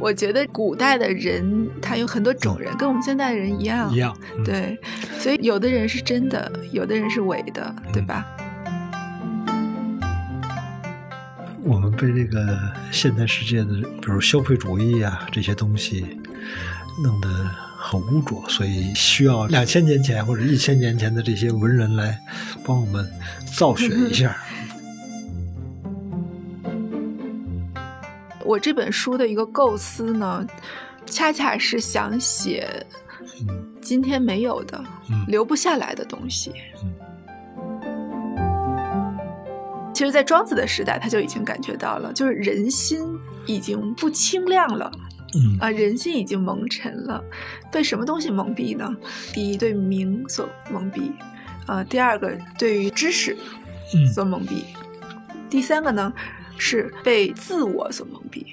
我觉得古代的人他有很多种人，跟我们现代人一样。一样。嗯对，所以有的人是真的，有的人是伪的，对吧？我们被这个现代世界的，比如消费主义啊这些东西弄得很污浊，所以需要两千年前或者一千年前的这些文人来帮我们造血一下。我这本书的一个构思呢，恰恰是想写嗯今天没有的、嗯留不下来的东西。嗯其实，在庄子的时代，他就已经感觉到了，就是人心已经不清亮了嗯啊，人心已经蒙尘了。被什么东西蒙蔽呢？第一，对名所蒙蔽，啊，第二个对于知识嗯所蒙蔽，第三个呢是被自我所蒙蔽。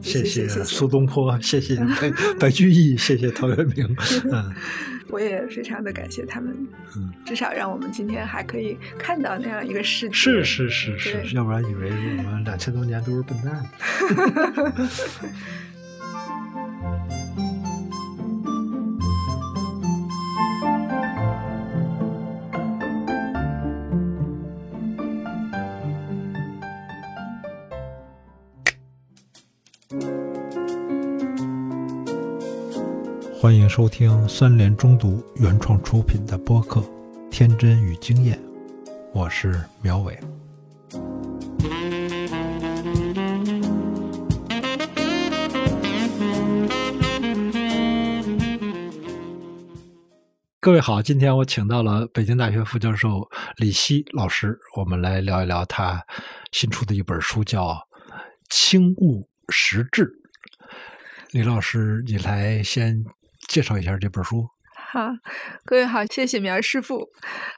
谢谢谢苏东坡，谢谢白白居易，谢谢陶渊明。嗯我也非常的感谢他们，嗯，至少让我们今天还可以看到那样一个世界。是是是是，要不然以为我们两千多年都是笨蛋。欢迎收听三联中读原创出品的播客《天真与经验》，我是苗伟。各位好，今天我请到了北京大学副教授李希老师，我们来聊一聊他新出的一本书，叫《轻物实质》。李老师，你来先介绍一下这本书。好，各位好，谢谢苗师傅。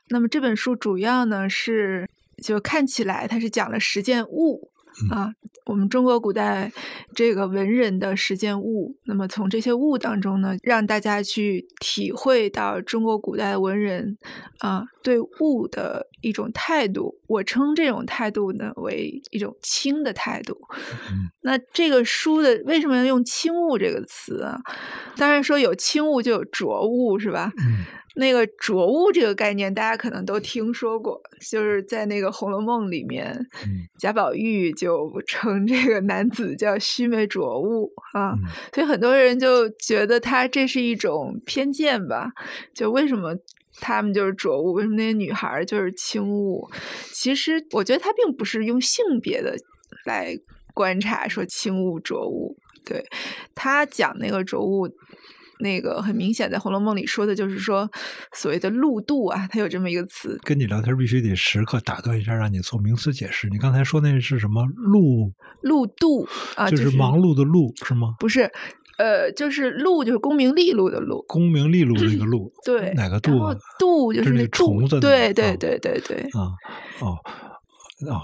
那么这本书主要呢是，就看起来它是讲了十件物、啊，我们中国古代这个文人的实践物。那么从这些物当中呢，让大家去体会到中国古代文人啊对物的一种态度。我称这种态度呢为一种轻的态度。嗯那这个书的为什么要用“轻物”这个词啊？当然说有轻物就有浊物，是吧？嗯那个浊物这个概念，大家可能都听说过，就是在那个《红楼梦》里面，嗯贾宝玉就 称这个男子叫须眉浊物啊，嗯所以很多人就觉得他这是一种偏见吧？就为什么？他们就是浊物，为什么那些女孩儿就是轻物？其实我觉得他并不是用性别的来观察说轻物浊物，对他讲那个浊物，那个很明显在《红楼梦》里说的就是说所谓的路度啊，它有这么一个词，跟你聊天必须得时刻打断一下，让你做名词解释。你刚才说那是什么路？路度啊，就就是忙碌的碌是吗？不是，呃，就是路就是功名利禄的禄，功名利禄那个禄，对，哪个然后度啊？度就是那虫子对对对对对啊哦哦，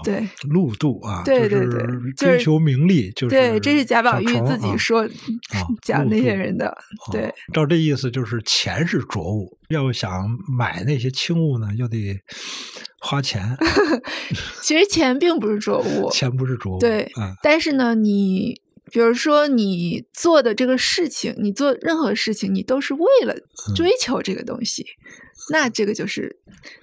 对路度啊，对对对就是追求名利，就是对，这是贾宝玉自己说 讲那些人的，哦对。照这意思就是钱是浊物，要想买那些轻物呢，又得花钱 其实钱并不是浊物，钱不是浊物，对嗯但是呢，你比如说你做的这个事情，你做任何事情，你都是为了嗯追求这个东西，那这个就是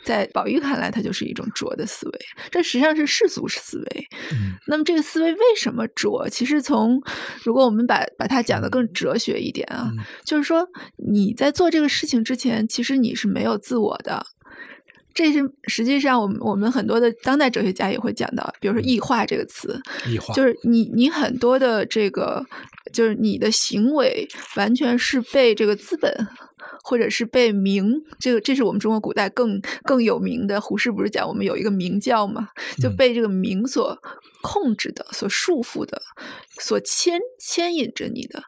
在宝玉看来，它就是一种浊的思维，这实际上是世俗思维。嗯那么这个思维为什么浊？其实从如果我们把把它讲的更哲学一点啊，嗯就是说你在做这个事情之前，其实你是没有自我的。这是实际上，我们我们很多的当代哲学家也会讲到，比如说“异化”这个词，异化就是你你很多的这个，就是你的行为完全是被这个资本，或者是被名，这个这是我们中国古代更更有名的。胡适不是讲我们有一个名教嘛，就嗯被这个名所控制的、所束缚的、所牵牵引着你的。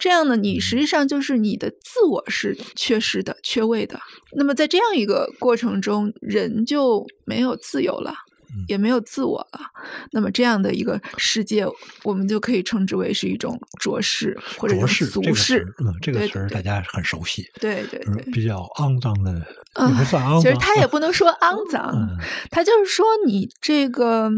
这样呢，你实际上就是你的自我是缺失的、缺位的。那么在这样一个过程中，人就没有自由了。嗯也没有自我了，那么这样的一个世界，我们就可以称之为是一种浊世或者世俗世。，嗯，这个词儿大家很熟悉，对对对，就是比较肮脏的，啊也不算肮脏，其实他也不能说肮 脏，嗯它就是说你这个，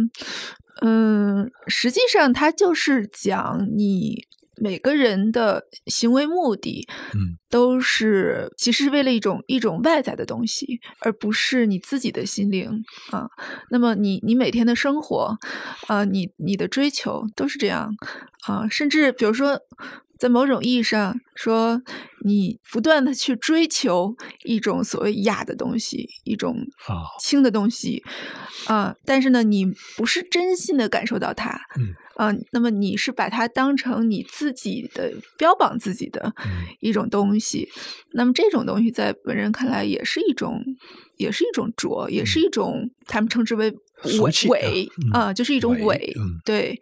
嗯，实际上他就是讲你每个人的行为目的，嗯，都是其实是为了一种一种外在的东西，而不是你自己的心灵啊。那么你你每天的生活，啊，你你的追求都是这样啊，甚至比如说。在某种意义上说，你不断的去追求一种所谓雅的东西，一种啊轻的东西，啊，但是呢，你不是真心的感受到它，嗯啊，那么你是把它当成你自己的标榜自己的嗯一种东西，那么这种东西在本人看来也是一种，也是一种拙，也是一种他们称之为伪伪嗯啊，就是一种伪对。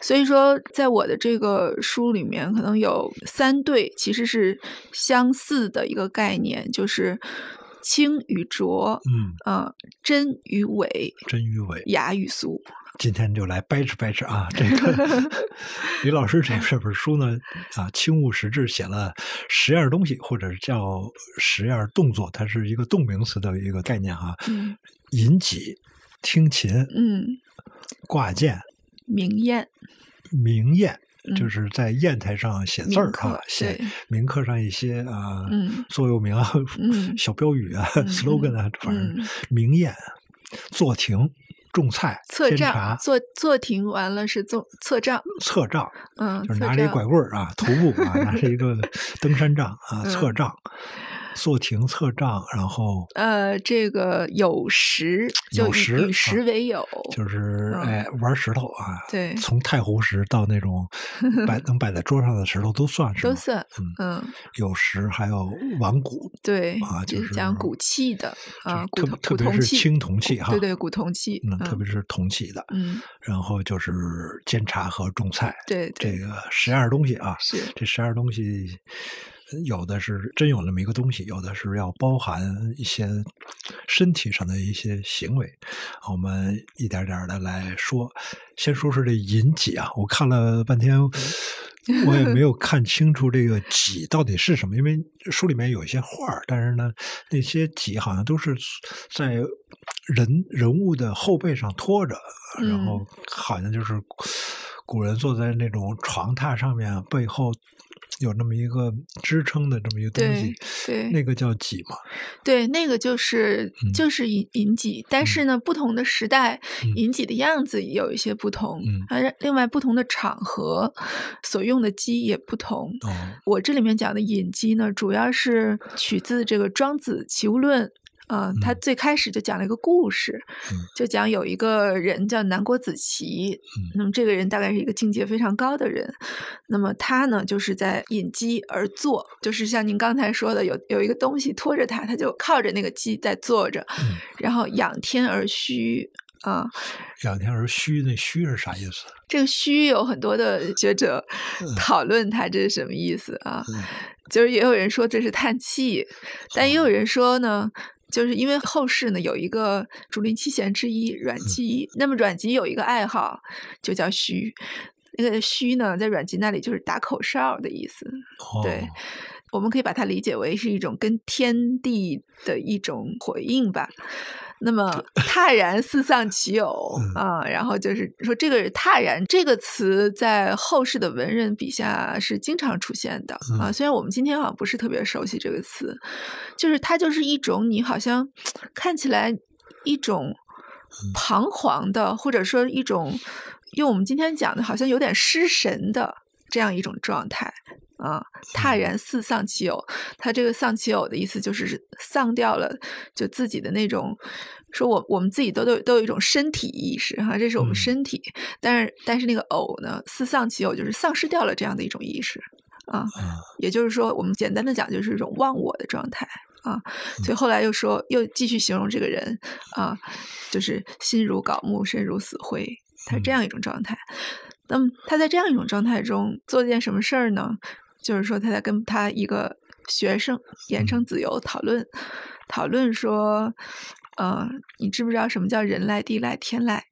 所以说，在我的这个书里面，可能有三对其实是相似的一个概念，就是清与浊，嗯，啊、真与伪，真与伪。雅与俗。今天就来掰扯掰扯啊！这个 李老师这这本书呢，啊，轻物实质写了十样东西，或者叫十样动作，它是一个动名词的一个概念啊。嗯引脊、听琴、嗯，挂剑、明艳，明砚，嗯就是在砚台上写字儿啊，写铭刻上一些啊、嗯座右铭啊、嗯小标语啊、嗯 slogan 啊，反正嗯明砚、坐亭、种菜、测账，、坐坐停完了是做测账，测账，嗯，就是拿着一拐棍儿啊，徒步啊，拿着一个登山杖啊，嗯测账、坐亭、测账，然后呃，这个有石就以有石与石啊为友，就是嗯。哎玩石头啊，对从太湖石到那种 摆能摆在桌上的石头都算是？都算，嗯，嗯，有石，还有玩骨，对啊，就是讲骨器的啊，特特别是青铜器哈，对对，古铜器，嗯，特别是铜器的，嗯，然后就是煎茶和种菜，对对。这个十样东西啊，是。这十样东西，有的是真有那么一个东西，有的是要包含一些身体上的一些行为。我们一点点的来说，先说说这引脊啊，我看了半天。我也没有 看清楚这个己到底是什么，因为书里面有一些画儿，但是呢，那些己好像都是在人人物的后背上拖着，然嗯后好像就是古人坐在那种床榻上面，背后有那么一个支撑的这么一个东西，对那个叫脊嘛。对，那个就是嗯就是引引己，但是呢，不同的时代嗯引己的样子有一些不同，嗯而另外不同的场合所用的鸡也不同。哦，我这里面讲的引鸡呢，主要是取自这个《庄子·齐物论》。啊、他嗯最开始就讲了一个故事，嗯就讲有一个人叫南郭子綦，嗯那么这个人大概是一个境界非常高的人，那么他呢就是在引鸡而坐，就是像您刚才说的，有有一个东西拖着他，他就靠着那个鸡在坐着，嗯然后仰天而虚啊，仰天而虚，那虚是啥意思？这个虚有很多的学者嗯讨论它这是什么意思啊？嗯就是也有人说这是叹气，但也有人说呢，就是因为后世呢有一个竹林七贤之一阮籍，那么阮籍有一个爱好就叫虚，那个虚呢在阮籍那里就是打口哨的意思，哦，对。我们可以把它理解为是一种跟天地的一种回应吧。那么泰然四散其偶嗯。啊，然后就是说这个“泰然”这个词在后世的文人笔下是经常出现的啊。嗯虽然我们今天好像不是特别熟悉这个词，就是它就是一种你好像看起来一种彷徨的，或者说一种用我们今天讲的，好像有点失神的这样一种状态。啊，泰然似丧其偶，他这个丧其偶的意思就是丧掉了就自己的那种，说我我们自己都都都有一种身体意识哈，这是我们嗯。身体，但是但是那个偶呢，似丧其偶就是丧失掉了这样的一种意识啊，啊，也就是说，我们简单的讲就是一种忘我的状态啊，所以后来又说又继续形容这个人啊，就是心如槁木，身如死灰，他是这样一种状态。那么他在这样一种状态中做了件什么事儿呢？就是说他在跟他一个学生言承子由讨论，讨论说，呃，你知不知道什么叫人赖、地赖、天赖？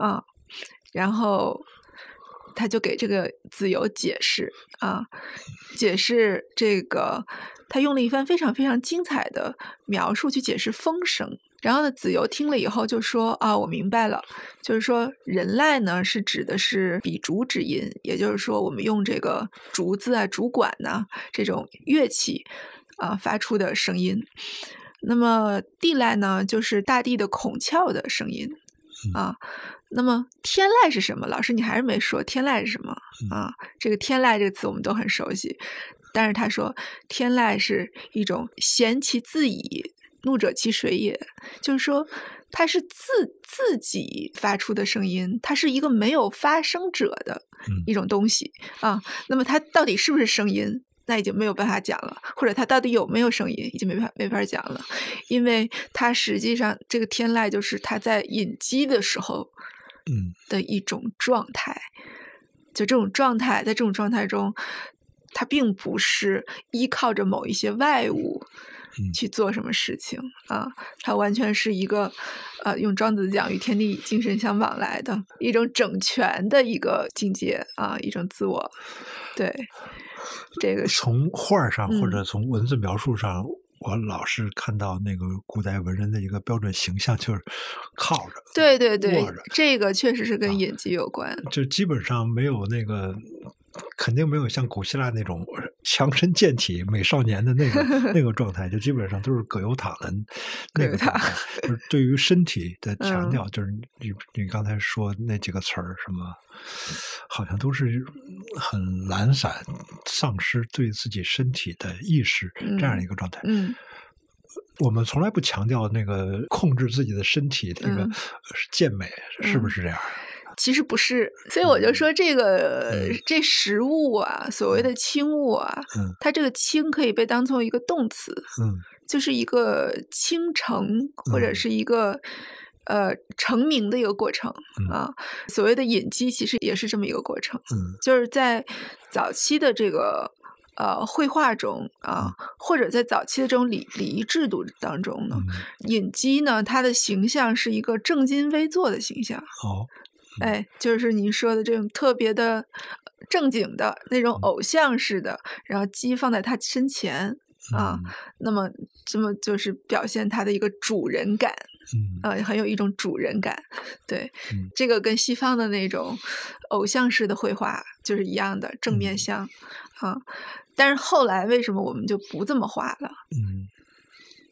嗯，啊，然后他就给这个子由解释啊，解释这个，他用了一番非常非常精彩的描述去解释风声然后呢，子由听了以后就说：“啊，我明白了，就是说人籁呢是指的是比竹之音，也就是说我们用这个竹子啊、竹管呐这种乐器啊发出的声音。那么地籁呢，就是大地的孔窍的声音啊。那么天籁是什么？老师你还是没说天籁是什么啊？这个天籁这个词我们都很熟悉，但是他说天籁是一种闲其自已。”怒者其谁也，就是说，它是自自己发出的声音，它是一个没有发声者的一种东西啊。那么它到底是不是声音，那已经没有办法讲了；或者它到底有没有声音，已经没法没法讲了，因为它实际上这个天籁就是它在引击的时候，嗯，的一种状态。就这种状态，在这种状态中，它并不是依靠着某一些外物。去做什么事情啊？它完全是一个，呃，用庄子讲与天地精神相往来的一种整全的一个境界啊，一种自我。对，这个从画上或者从文字描述上，我老是看到那个古代文人的一个标准形象，就是靠着，对对对，这个确实是跟隐疾有关，就基本上没有那个。肯定没有像古希腊那种强身健体美少年的那个 那个状态，就基本上都是葛优躺的那个状态。就是对于身体的 强调，就是你你刚才说那几个词儿，什么好像都是很懒散、丧失对自己身体的意识这样一个状态。嗯，我们从来不强调那个控制自己的身体这个健美，是不是这样？其实不是，所以我就说这个这食物啊，所谓的轻物啊，它这个轻可以被当做一个动词，嗯，就是一个倾成或者是一个呃成名的一个过程啊。所谓的隐居其实也是这么一个过程，嗯，就是在早期的这个呃绘画中啊，或者在早期的这种礼礼仪制度当中呢，隐居呢，它的形象是一个正襟危坐的形象，哦。哎，就是您说的这种特别的正经的那种偶像式的，然后鸡放在他身前啊，那么这么就是表现他的一个主人感，啊，很有一种主人感。对，这个跟西方的那种偶像式的绘画就是一样的正面像啊。但是后来为什么我们就不这么画了？嗯。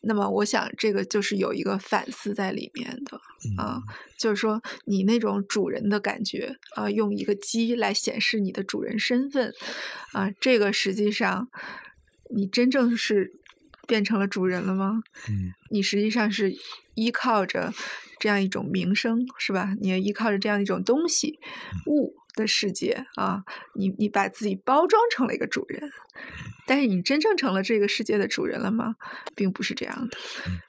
那么，我想这个就是有一个反思在里面的啊，就是说你那种主人的感觉啊，用一个鸡来显示你的主人身份啊，这个实际上你真正是变成了主人了吗？嗯，你实际上是依靠着这样一种名声，是吧？你要依靠着这样一种东西物。的世界啊，你你把自己包装成了一个主人，但是你真正成了这个世界的主人了吗？并不是这样的。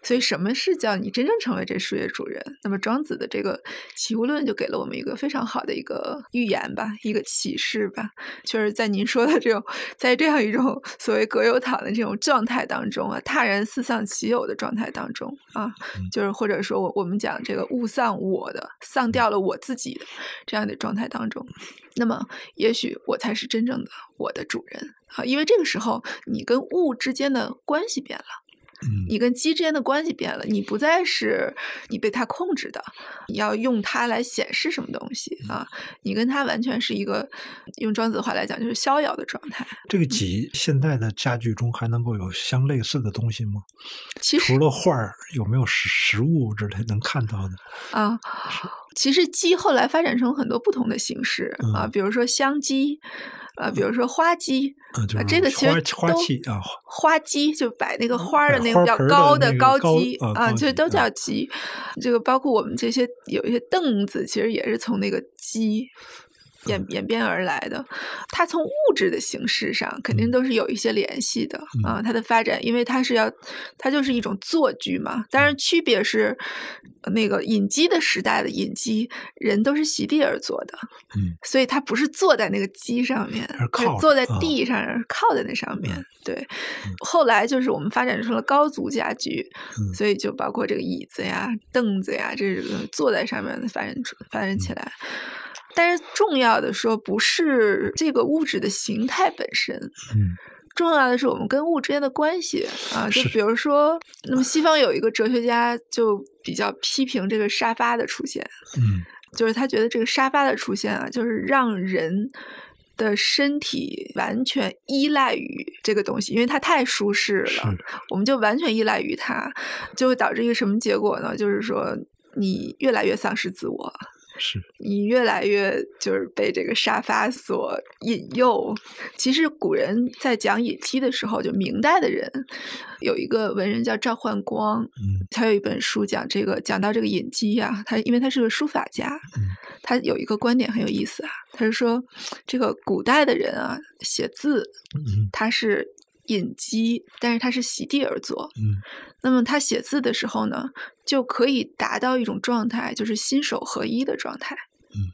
所以，什么是叫你真正成为这世界主人？那么，庄子的这个《齐物论》就给了我们一个非常好的一个预言吧，一个启示吧。就是在您说的这种，在这样一种所谓葛优躺的这种状态当中啊，他人四丧其有的状态当中啊，就是或者说我我们讲这个物丧我的，丧掉了我自己的这样的状态当中。那么，也许我才是真正的我的主人啊！因为这个时候，你跟物之间的关系变了。你跟鸡之间的关系变了，你不再是你被它控制的，你要用它来显示什么东西啊？你跟它完全是一个用庄子话来讲，就是逍遥的状态。这个几现在的家具中还能够有相类似的东西吗？其实除了画儿，有没有实实物之类能看到的？啊，其实鸡后来发展成很多不同的形式啊，比如说香鸡。啊，比如说花鸡，啊，这个其实花器啊，花鸡就摆那个花的那个比较高的高鸡啊，其实都叫鸡。这个包括我们这些有一些凳子，其实也是从那个鸡。演演变而来的，它从物质的形式上肯定都是有一些联系的啊。它的发展，因为它是要，它就是一种坐具嘛。当然，区别是那个引机的时代的引机，人都是席地而坐的，嗯，所以它不是坐在那个机上面，而是坐在地上，靠在那上面。对，后来就是我们发展成了高足家具，所以就包括这个椅子呀、凳子呀，这个坐在上面发展出发展起来。但是重要的说，不是这个物质的形态本身，嗯，重要的是我们跟物之间的关系啊。就比如说，那么西方有一个哲学家就比较批评这个沙发的出现，嗯，就是他觉得这个沙发的出现啊，就是让人的身体完全依赖于这个东西，因为它太舒适了，我们就完全依赖于它，就会导致一个什么结果呢？就是说你越来越丧失自我。是你越来越就是被这个沙发所引诱。其实古人在讲隐梯的时候，就明代的人有一个文人叫赵焕光，嗯，他有一本书讲这个，讲到这个隐梯啊。他因为他是个书法家，嗯，他有一个观点很有意思啊。他是说，这个古代的人啊，写字，嗯，他是。隐疾，但是他是席地而坐。嗯，那么他写字的时候呢，就可以达到一种状态，就是心手合一的状态。嗯，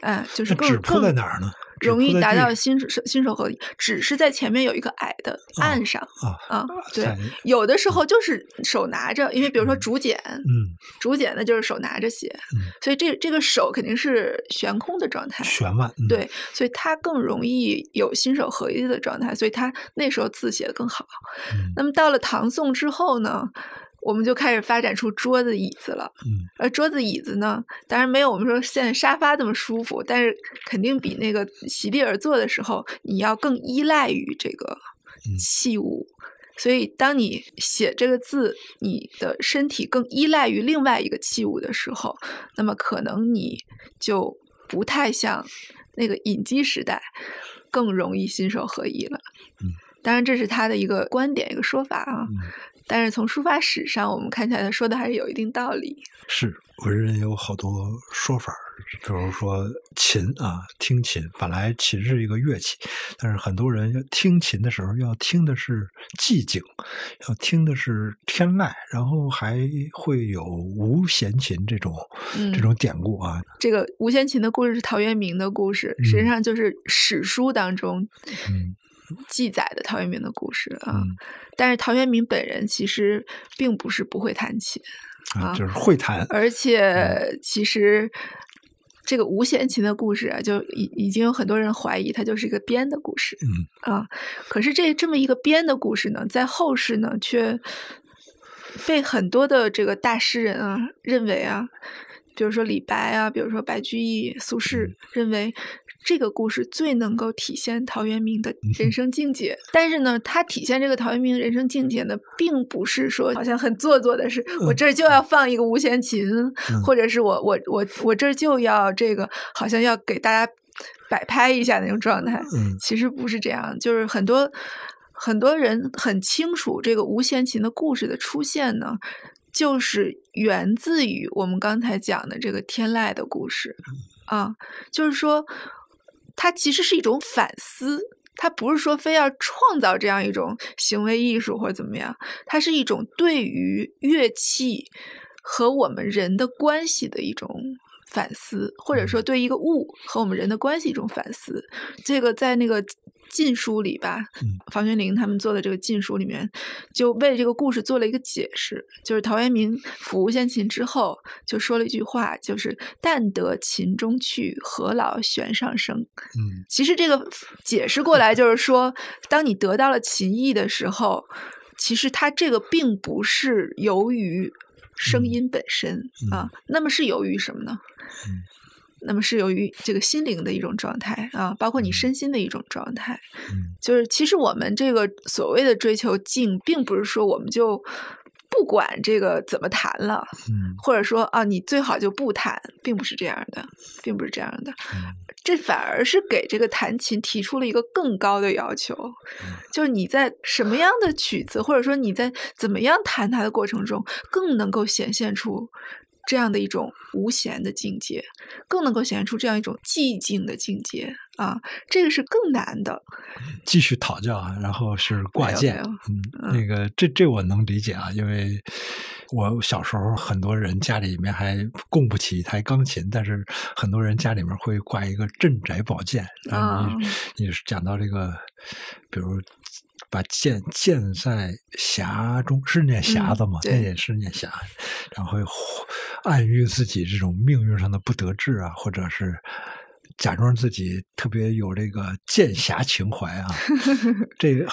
哎，就是更纸铺在哪儿呢？容易达到心手心手合一，只是在前面有一个矮的岸上啊啊，对，有的时候就是手拿着，因为比如说竹简，嗯，竹简呢就是手拿着写，所以这这个手肯定是悬空的状态，悬腕，对，所以它更容易有心手合一的状态，所以他那时候字写的更好。那么到了唐宋之后呢？我们就开始发展出桌子、椅子了。嗯，而桌子、椅子呢，当然没有我们说现在沙发这么舒服，但是肯定比那个席地而坐的时候，你要更依赖于这个器物。所以，当你写这个字，你的身体更依赖于另外一个器物的时候，那么可能你就不太像那个隐基时代，更容易心手合一了。嗯，当然这是他的一个观点、一个说法啊。但是从书法史上，我们看起来他说的还是有一定道理。是文人有好多说法，比如说琴啊，听琴本来琴是一个乐器，但是很多人要听琴的时候要听的是寂静，要听的是天籁，然后还会有无弦琴这种这种典故啊。这个无弦琴的故事是陶渊明的故事，实际上就是史书当中。嗯。记载的陶渊明的故事啊，但是陶渊明本人其实并不是不会弹琴啊，就是会弹，而且其实这个无弦琴的故事啊，就已已经有很多人怀疑它就是一个编的故事，嗯。啊，可是这这么一个编的故事呢，在后世呢却被很多的这个大诗人啊认为啊，比如说李白啊，比如说白居易、苏轼认为。这个故事最能够体现陶渊明的人生境界，但是呢，他体现这个陶渊明的人生境界呢，并不是说好像很做作的是，我这儿就要放一个无弦琴，或者是我我我我这儿就要这个，好像要给大家摆拍一下那种状态。嗯，其实不是这样，就是很多很多人很清楚这个无弦琴的故事的出现呢，就是源自于我们刚才讲的这个天籁的故事啊，就是说。它其实是一种反思，它不是说非要创造这样一种行为艺术或者怎么样，它是一种对于乐器和我们人的关系的一种反思，或者说对一个物和我们人的关系一种反思。这个在那个。禁书里吧，房玄龄他们做的这个禁书里面，就为这个故事做了一个解释。就是陶渊明抚无弦琴之后，就说了一句话，就是“但得琴中去，何劳弦上声。”嗯，其实这个解释过来就是说，当你得到了琴艺的时候，其实它这个并不是由于声音本身啊，那么是由于什么呢？嗯。那么是由于这个心灵的一种状态啊，包括你身心的一种状态，嗯，就是其实我们这个所谓的追求静，并不是说我们就不管这个怎么弹了，嗯，或者说啊，你最好就不弹，并不是这样的，并不是这样的，这反而是给这个弹琴提出了一个更高的要求，就是你在什么样的曲子，或者说你在怎么样弹它的过程中，更能够显现出。这样的一种无弦的境界，更能够显现出这样一种寂静的境界啊！这个是更难的。继续讨教啊，然后是挂件，嗯，那个这这我能理解啊，因为我小时候很多人家里面还供不起一台钢琴，但是很多人家里面会挂一个镇宅宝剑。啊，你你讲到这个，比如。把剑剑在匣中，是念匣子吗？那也是念匣，然后暗喻自己这种命运上的不得志啊，或者是假装自己特别有这个剑侠情怀啊，这个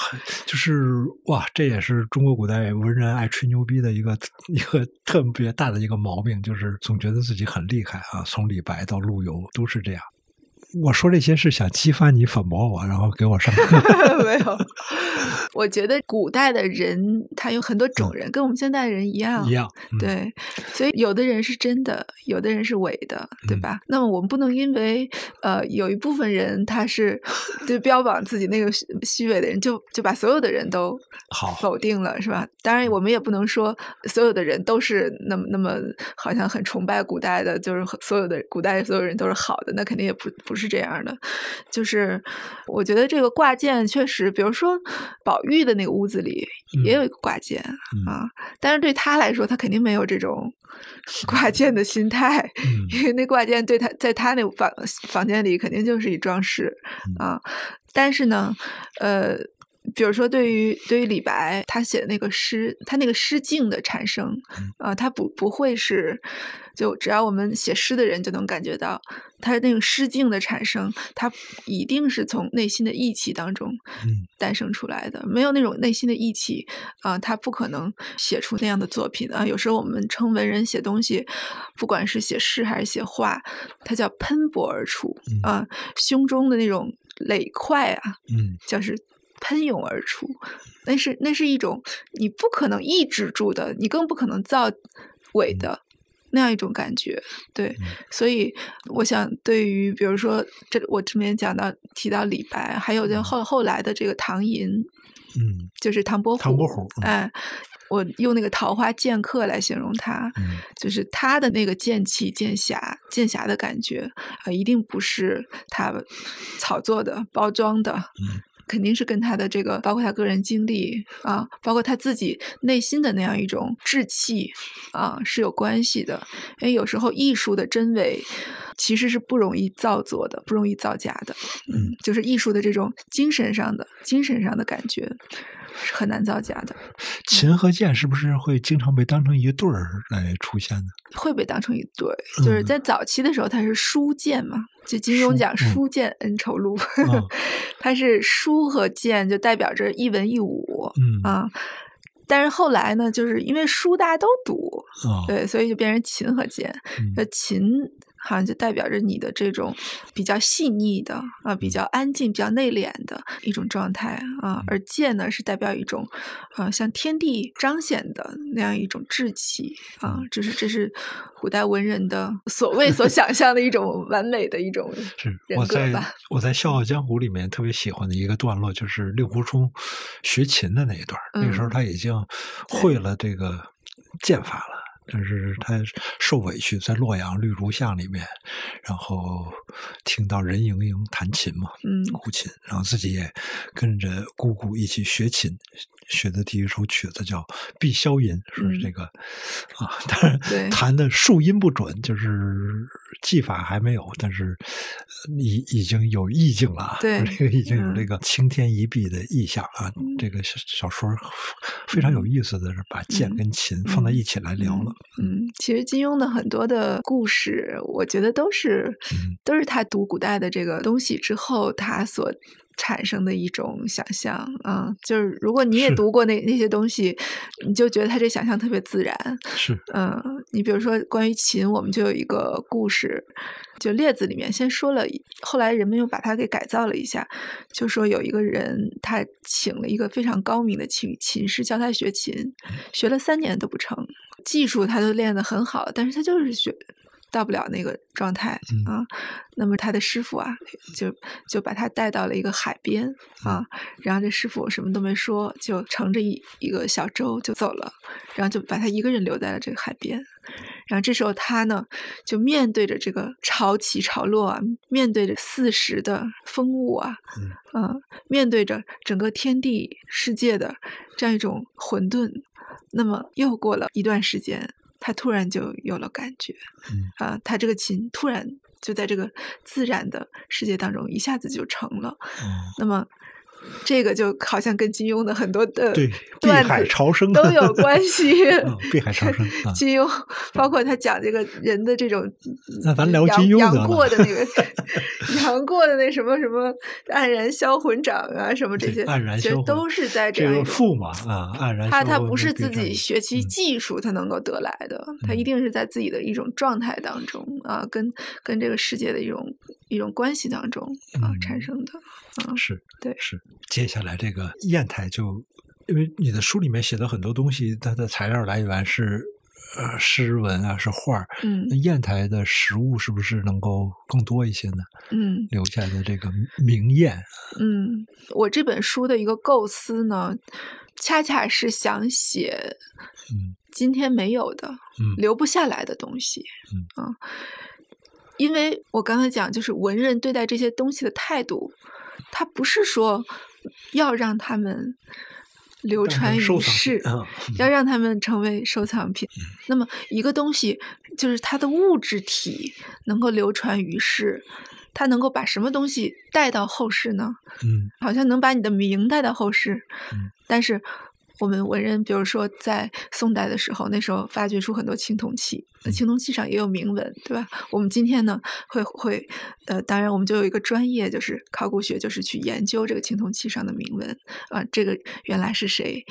就是哇，这也是中国古代文人爱吹牛逼的一个一个特别大的一个毛病，就是总觉得自己很厉害啊。从李白到陆游都是这样。我说这些是想激发你反驳我，然后给我上课。没有，我觉得古代的人他有很多种人，跟我们现代人一样。一样，嗯对，所以有的人是真的，有的人是伪的，对嗯吧？那么我们不能因为呃有一部分人他是 就标榜自己那个虚虚伪的人，就就把所有的人都好否定了，是吧？当然，我们也不能说所有的人都是那么那么好像很崇拜古代的，就是所有的古代所有人都是好的，那肯定也不不是这样的。就是我觉得这个挂件确实，比如说宝玉的那个屋子里也有一个挂件、嗯啊，但是对他来说，他肯定没有这种挂件的心态，嗯因为那挂件对他在他那房房间里肯定就是一装饰嗯啊。但是呢，呃，比如说对于对于李白他写的那个诗，他那个诗境的产生嗯啊，他不不会是就只要我们写诗的人就能感觉到，他那种诗境的产生，他一定是从内心的意气当中嗯诞生出来的。没有那种内心的意气啊，他不可能写出那样的作品啊。有时候我们称文人写东西，不管是写诗还是写画，他叫喷薄而出嗯啊，胸中的那种垒块啊，嗯就是喷涌而出，那是那是一种你不可能抑制住的，你更不可能造伪的。那样一种感觉，对，嗯。所以我想，对于比如说这我这边讲到提到李白，还有就嗯。后后来的这个唐寅，嗯就是唐伯虎，唐伯虎嗯。哎，我用那个桃花剑客来形容他，嗯就是他的那个剑气、剑侠、剑侠的感觉啊、一定不是他炒作的、包装的，嗯肯定是跟他的这个，包括他个人经历啊，包括他自己内心的那样一种志气啊，是有关系的。因为有时候艺术的真伪其实是不容易造作的，不容易造假的。嗯，就是艺术的这种精神上的、精神上的感觉是很难造假的。琴和剑是不是会经常被当成一对儿来出现呢？会被当成一对，就是嗯在早期的时候，它是书剑嘛，就金庸书讲“嗯书剑恩仇录”，嗯 它是书和剑就代表着一文一武嗯啊。但是后来呢，就是因为书大家都读，啊对，所以就变成琴和剑。嗯那琴好像就代表着你的这种比较细腻的啊，比较安静、比较内敛的一种状态啊，而剑呢是代表一种啊向天地彰显的那样一种志气啊，这是这是古代文人的所谓所想象的一种 完美的一种是人我在格吧。我在《笑傲江湖》里面特别喜欢的一个段落，就是令狐冲学琴的那一段儿。那个时候嗯他已经会了这个剑法了。就是他受委屈，在洛阳绿竹巷里面，然后听到任盈盈弹琴嘛，嗯。古琴，然后自己也跟着姑姑一起学琴，学的第一首曲子叫《碧霄吟》，说是嗯。这个、啊，当然弹的数音不准，就是技法还没有，但是呃已已经有意境了啊，对 这个已经有嗯。这个青天一碧的意象啊，这个小小说非常有意思的是把剑嗯跟琴放在一起来聊了，嗯，其实金庸的很多的故事，我觉得都是、嗯。都是他读古代的这个东西之后，他所产生的一种想象。嗯，就是如果你也读过那那些东西，你就觉得他这想象特别自然。是嗯，你比如说关于琴，我们就有一个故事，就《列子》里面先说了，后来人们又把它给改造了一下，就说有一个人他请了一个非常高明的琴琴师教他学琴，学了三年都不成，技术他都练得很好，但是他就是学。到不了那个状态嗯。啊，那么他的师傅啊，就就把他带到了一个海边啊，然后这师傅什么都没说，就乘着一一个小舟就走了，然后就把他一个人留在了这个海边。然后这时候他呢，就面对着这个潮起潮落啊，面对着四时的风物啊，嗯。啊，面对着整个天地世界的这样一种混沌，那么又过了一段时间，他突然就有了感觉，嗯啊，他这个琴突然就在这个自然的世界当中一下子就成了。嗯那么这个就好像跟金庸的很多的对，碧海子潮生都有关系。嗯碧海潮生 啊。金庸包括他讲这个人的这种，那咱聊杨金庸得杨过的那个 杨过的那什么什么黯然销魂掌啊，什么这些，黯然其实销魂都是在这这个样驸马啊，黯然他他不是自己学习嗯技术他能够得来的，他一嗯定是在自己的一种状态当中啊，跟跟这个世界的一种一种关系当中啊嗯产生的。啊是，对是。接下来这个砚台就，因为你的书里面写的很多东西，它的材料来源是呃诗文啊，是画儿。嗯那砚台的实物是不是能够更多一些呢？嗯留下的这个名砚，嗯，我这本书的一个构思呢，恰恰是想写嗯今天没有的、嗯留不下来的东西。嗯啊，因为我刚才讲，就是文人对待这些东西的态度，他不是说要让他们流传于世要让他们成为收藏品。那么一个东西就是它的物质体能够流传于世，它能够把什么东西带到后世呢？嗯好像能把你的名带到后世，嗯但是我们文人，比如说在宋代的时候，那时候发掘出很多青铜器，那青铜器上也有铭文，对吧？我们今天呢，会会呃，当然我们就有一个专业，就是考古学，就是去研究这个青铜器上的铭文啊、这个原来是谁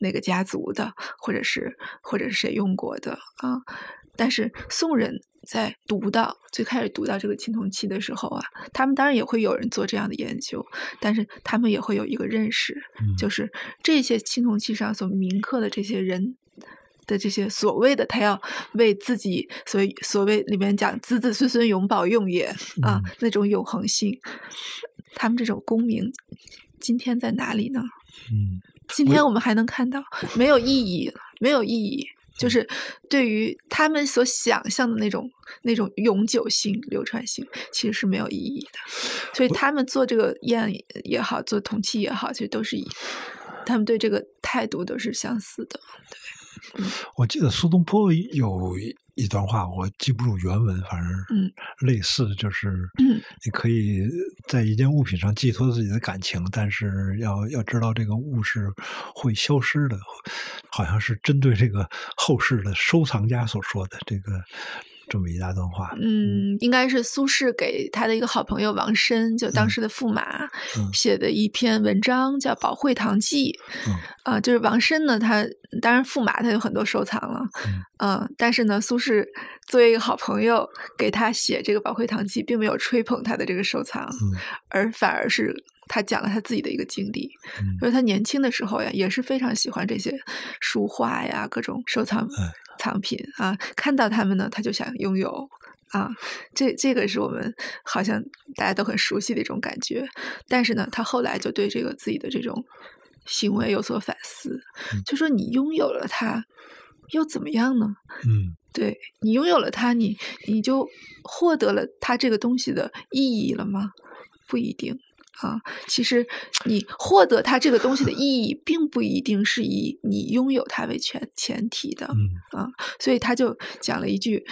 哪个家族的，或者是或者是谁用过的啊。但是宋人在读到最开始读到这个青铜器的时候啊，他们当然也会有人做这样的研究，但是他们也会有一个认识，嗯就是这些青铜器上所铭刻的这些人的这些所谓的他要为自己所以所谓里面讲子子孙孙永保用也啊、嗯那种永恒性，他们这种功名今天在哪里呢？嗯今天我们还能看到没有意义了，没有意义。就是对于他们所想象的那种那种永久性、流传性，其实是没有意义的。所以他们做这个砚也好，做铜器也好，其实都是以他们对这个态度都是相似的。我记得苏东坡有一一段话，我记不住原文，反正嗯。类似就是，嗯。你可以在一件物品上寄托自己的感情，但是要要知道这个物是会消失的，好像是针对这个后世的收藏家所说的这个这么一大段话。嗯，应该是苏轼给他的一个好朋友王申，就当嗯。时的驸马，嗯。写的一篇文章，叫《宝会堂记》。嗯啊、就是王申呢，他当然驸马他有很多收藏了，嗯。嗯、但是呢，苏轼作为一个好朋友给他写这个《宝会堂记》，并没有吹捧他的这个收藏，嗯而反而是他讲了他自己的一个经历，嗯。就是他年轻的时候呀，也是非常喜欢这些书画呀，各种收藏嗯藏品啊，看到他们呢，他就想拥有。啊，这这个是我们好像大家都很熟悉的一种感觉，但是呢，他后来就对这个自己的这种行为有所反思，嗯就说你拥有了它，又怎么样呢？嗯对你拥有了它，你你就获得了它这个东西的意义了吗？不一定啊。其实你获得它这个东西的意义，并不一定是以你拥有它为前前提的。嗯所以他就讲了一句，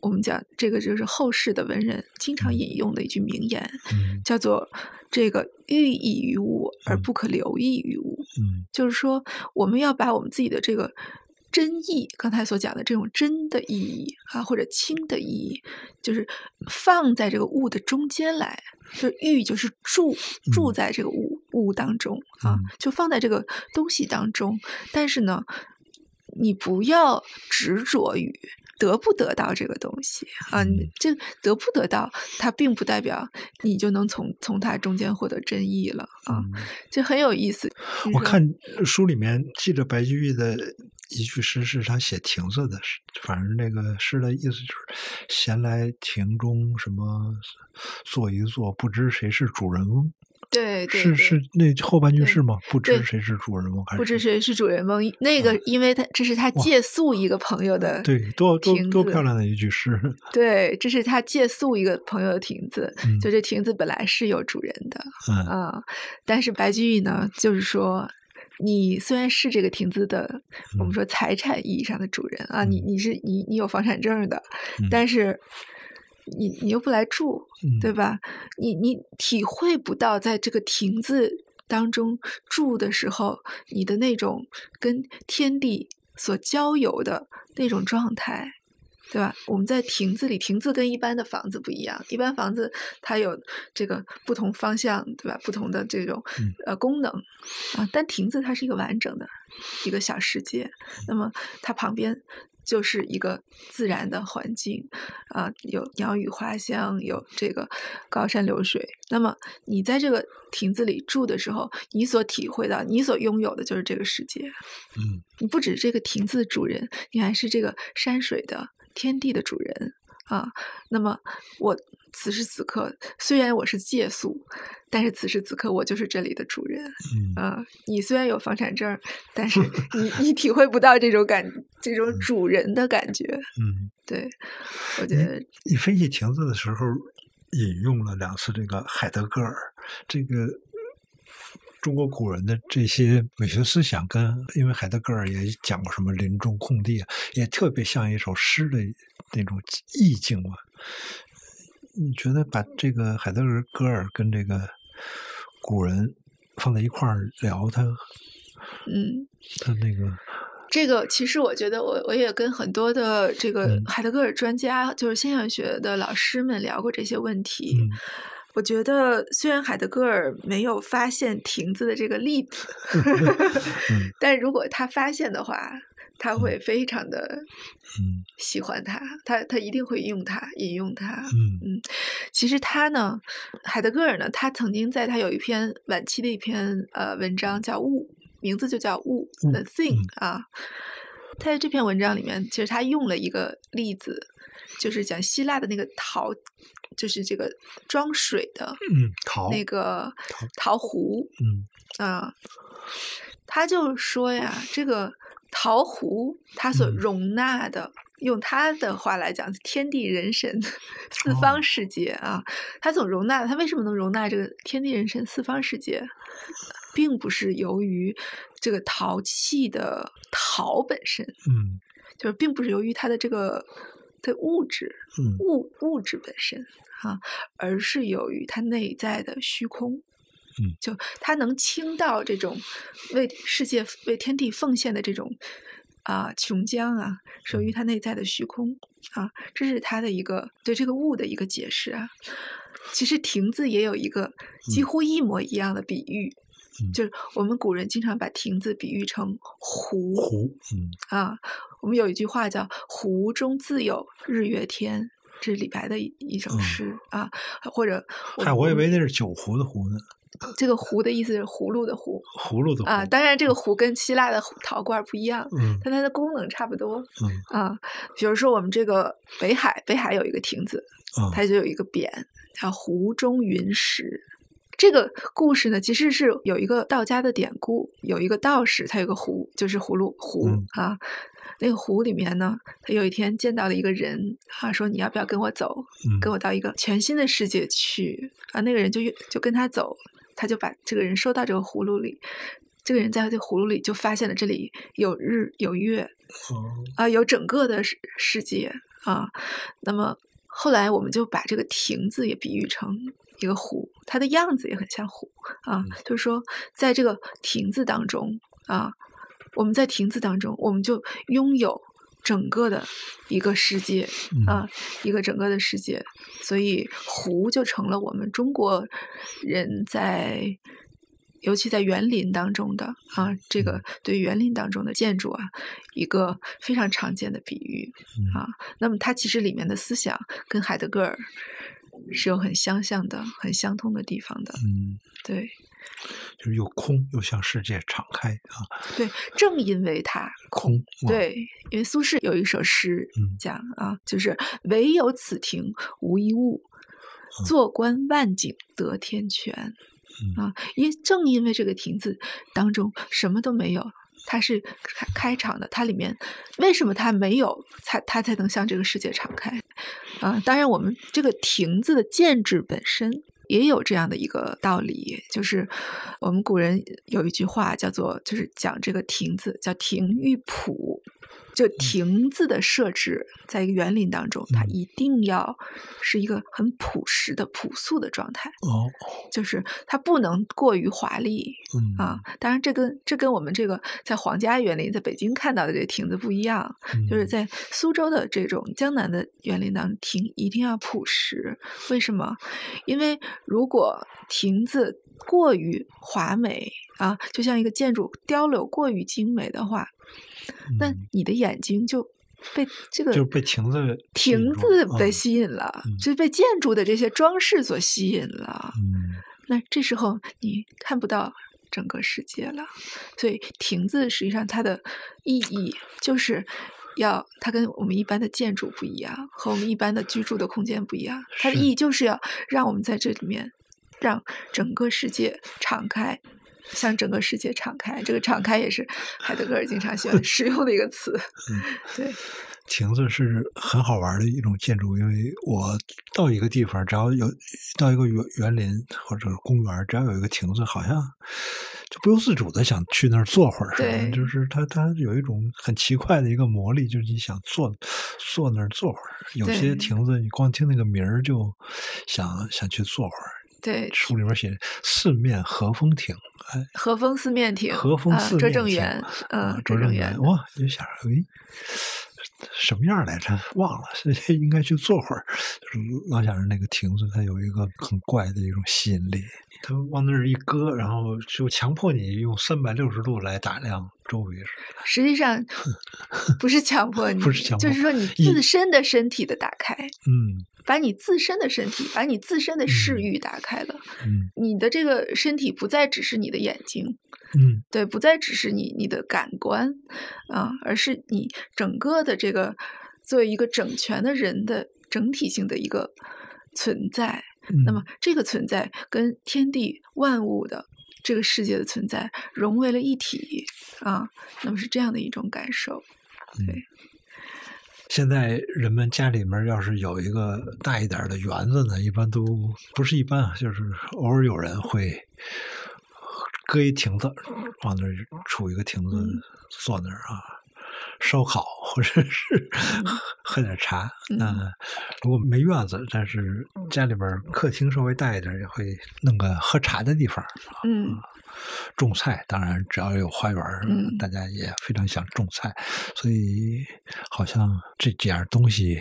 我们讲这个就是后世的文人经常引用的一句名言，嗯叫做“这个寓意于物而嗯不可留意于物”。嗯就是说，我们要把我们自己的这个真意，刚才所讲的这种真的意义啊，或者轻的意义，就是放在这个物的中间来。就是寓就是住住嗯在这个物物当中啊嗯，就放在这个东西当中。但是呢，你不要执着于得不得到这个东西啊，这得不得到，它并不代表你就能从从它中间获得真意了啊，嗯这很有意思。我看书里面记着白居易的一句诗是他写亭子的诗，反正那个诗的意思就是“闲来亭中什么坐一坐，不知谁是主人翁”。对对对是是那后半句是吗？不知谁是主人翁，还是不知谁是主人翁，那个因为他这是他借宿一个朋友的，对多多多漂亮的一句诗。对，这是他借宿一个朋友的亭子，嗯就这亭子本来是有主人的嗯啊、但是白居易呢，就是说。你虽然是这个亭子的，我们嗯说财产意义上的主人啊，你嗯你是你你有房产证的，嗯但是你你又不来住，嗯对吧？你你体会不到在这个亭子当中住的时候，你的那种跟天地所交游的那种状态。对吧？我们在亭子里，亭子跟一般的房子不一样。一般房子它有这个不同方向，对吧？不同的这种呃功能啊，但亭子它是一个完整的一个小世界。那么它旁边就是一个自然的环境啊，有鸟语花香，有这个高山流水。那么你在这个亭子里住的时候，你所体会到、你所拥有的就是这个世界。嗯，你不只是这个亭子的主人，你还是这个山水的。天地的主人啊，那么我此时此刻虽然我是借宿，但是此时此刻我就是这里的主人。嗯啊，你虽然有房产证，但是 你你体会不到这种感，这种主人的感觉。嗯，对，我觉得你分析亭子的时候引用了两次这个海德格尔，这个。中国古人的这些美学思想，跟因为海德格尔也讲过什么林中空地啊，也特别像一首诗的那种意境嘛。你觉得把这个海德格尔跟这个古人放在一块儿聊，他，嗯，他那个，这个其实我觉得我我也跟很多的这个海德格尔专家，就是现象学的老师们聊过这些问题。我觉得，虽然海德格尔没有发现亭子的这个例子，但如果他发现的话，他会非常的喜欢他，他他一定会用它，引用它。嗯，其实他呢，海德格尔呢，他曾经在他有一篇晚期的一篇呃文章叫《物》，名字就叫《物》The Thing 啊。他在这篇文章里面，其实他用了一个例子，就是讲希腊的那个陶。就是这个装水的，嗯，陶那个陶壶，嗯啊，他就说呀，这个陶壶它所容纳的，用他的话来讲，天地人神四方世界啊，它所容纳，它为什么能容纳这个天地人神四方世界，并不是由于这个陶器的陶本身，嗯，就是并不是由于它的这个。的物质，物物质本身啊，而是由于它内在的虚空，嗯，就它能倾倒这种为世界、为天地奉献的这种啊琼浆啊，属于它内在的虚空啊，这是它的一个对这个物的一个解释啊。其实亭子也有一个几乎一模一样的比喻。就是我们古人经常把亭子比喻成湖，湖，嗯。啊，我们有一句话叫“湖中自有日月天”，这是李白的一一首诗啊，或者，嗨，我以为那是酒壶的壶呢。这个“壶”的意思是葫芦的“壶”，葫芦的啊，当然这个“壶”跟希腊的陶罐不一样，嗯，但它的功能差不多，嗯啊，比如说我们这个北海，北海有一个亭子，它就有一个匾叫“湖中云石”。这个故事呢，其实是有一个道家的典故，有一个道士，他有个壶，就是葫芦壶啊。那个壶里面呢，他有一天见到了一个人啊，说你要不要跟我走，跟我到一个全新的世界去啊？那个人就就跟他走，他就把这个人收到这个葫芦里。这个人在这葫芦里就发现了这里有日有月，啊，有整个的世世界啊。那么后来我们就把这个亭子也比喻成。一个湖，它的样子也很像湖啊。就是说，在这个亭子当中啊，我们在亭子当中，我们就拥有整个的一个世界啊，一个整个的世界。所以，湖就成了我们中国人在，尤其在园林当中的啊，这个对园林当中的建筑啊，一个非常常见的比喻啊。那么，它其实里面的思想跟海德格尔。是有很相像的、很相通的地方的。嗯，对，就是又空又向世界敞开啊。对，正因为它空，对，因为苏轼有一首诗讲啊，就是唯有此亭无一物，坐观万景得天泉啊。因正因为这个亭子当中什么都没有。它是开开场的，它里面为什么它没有才它才能向这个世界敞开啊？当然，我们这个亭子的建制本身也有这样的一个道理，就是我们古人有一句话叫做，就是讲这个亭子叫“亭玉圃”，就亭子的设置，在一个园林当中，它嗯一定要是一个很朴实的、朴素的状态，哦，就是它不能过于华丽嗯啊。当然，这跟这跟我们这个在皇家园林在北京看到的这个亭子不一样，就是嗯在苏州的这种江南的园林当中，亭一定要朴实。为什么？因为如果亭子过于华美啊，就像一个建筑雕镂过于精美的话，那嗯你的眼睛就被这个就是被亭子亭子被嗯吸引了，嗯就是被建筑的这些装饰所吸引了。嗯那这时候你看不到整个世界了。所以亭子实际上它的意义就是要它跟我们一般的建筑不一样，和我们一般的居住的空间不一样。它的意义就是要让我们在这里面让整个世界敞开。向整个世界敞开，这个敞开也是海德格尔经常喜欢使用的一个词。嗯对，亭子是很好玩的一种建筑，因为我到一个地方，只要有到一个园园林或者公园，只要有一个亭子，好像就不由自主的想去那儿坐会儿。对就是它它有一种很奇怪的一个魔力，就是你想坐坐那儿坐会儿。有些亭子你光听那个名儿就想想去坐会儿。对，书里面写四面和风亭，哎，和风四面亭，和风四面亭政园，啊嗯，拙政园，哇，就想着，诶，什么样来着？忘了，是应该去坐会儿。就是老想着那个亭子，它有一个很怪的一种吸引力，它往那儿一搁，然后就强迫你用三百六十度来打量周围是。实际上 不是强迫你，不是强迫就是说你自身的身体的打开，嗯把你自身的身体，把你自身的视嗯域打开了。嗯你的这个身体不再只是你的眼睛，嗯对，不再只是你你的感官啊，而是你整个的这个作为一个整全的人的整体性的一个存在。嗯。那么这个存在跟天地万物的这个世界的存在融为了一体啊，那么是这样的一种感受。对，现在人们家里面要是有一个大一点的园子呢，一般都不是一般啊，就是偶尔有人会搁一亭子，往那儿杵一个亭子嗯坐那儿啊，烧烤或者是 喝点茶。嗯那如果没院子，但是家里边客厅稍微大一点，也会弄个喝茶的地方。嗯种菜，当然只要有花园，嗯大家也非常想种菜，所以好像这几样东西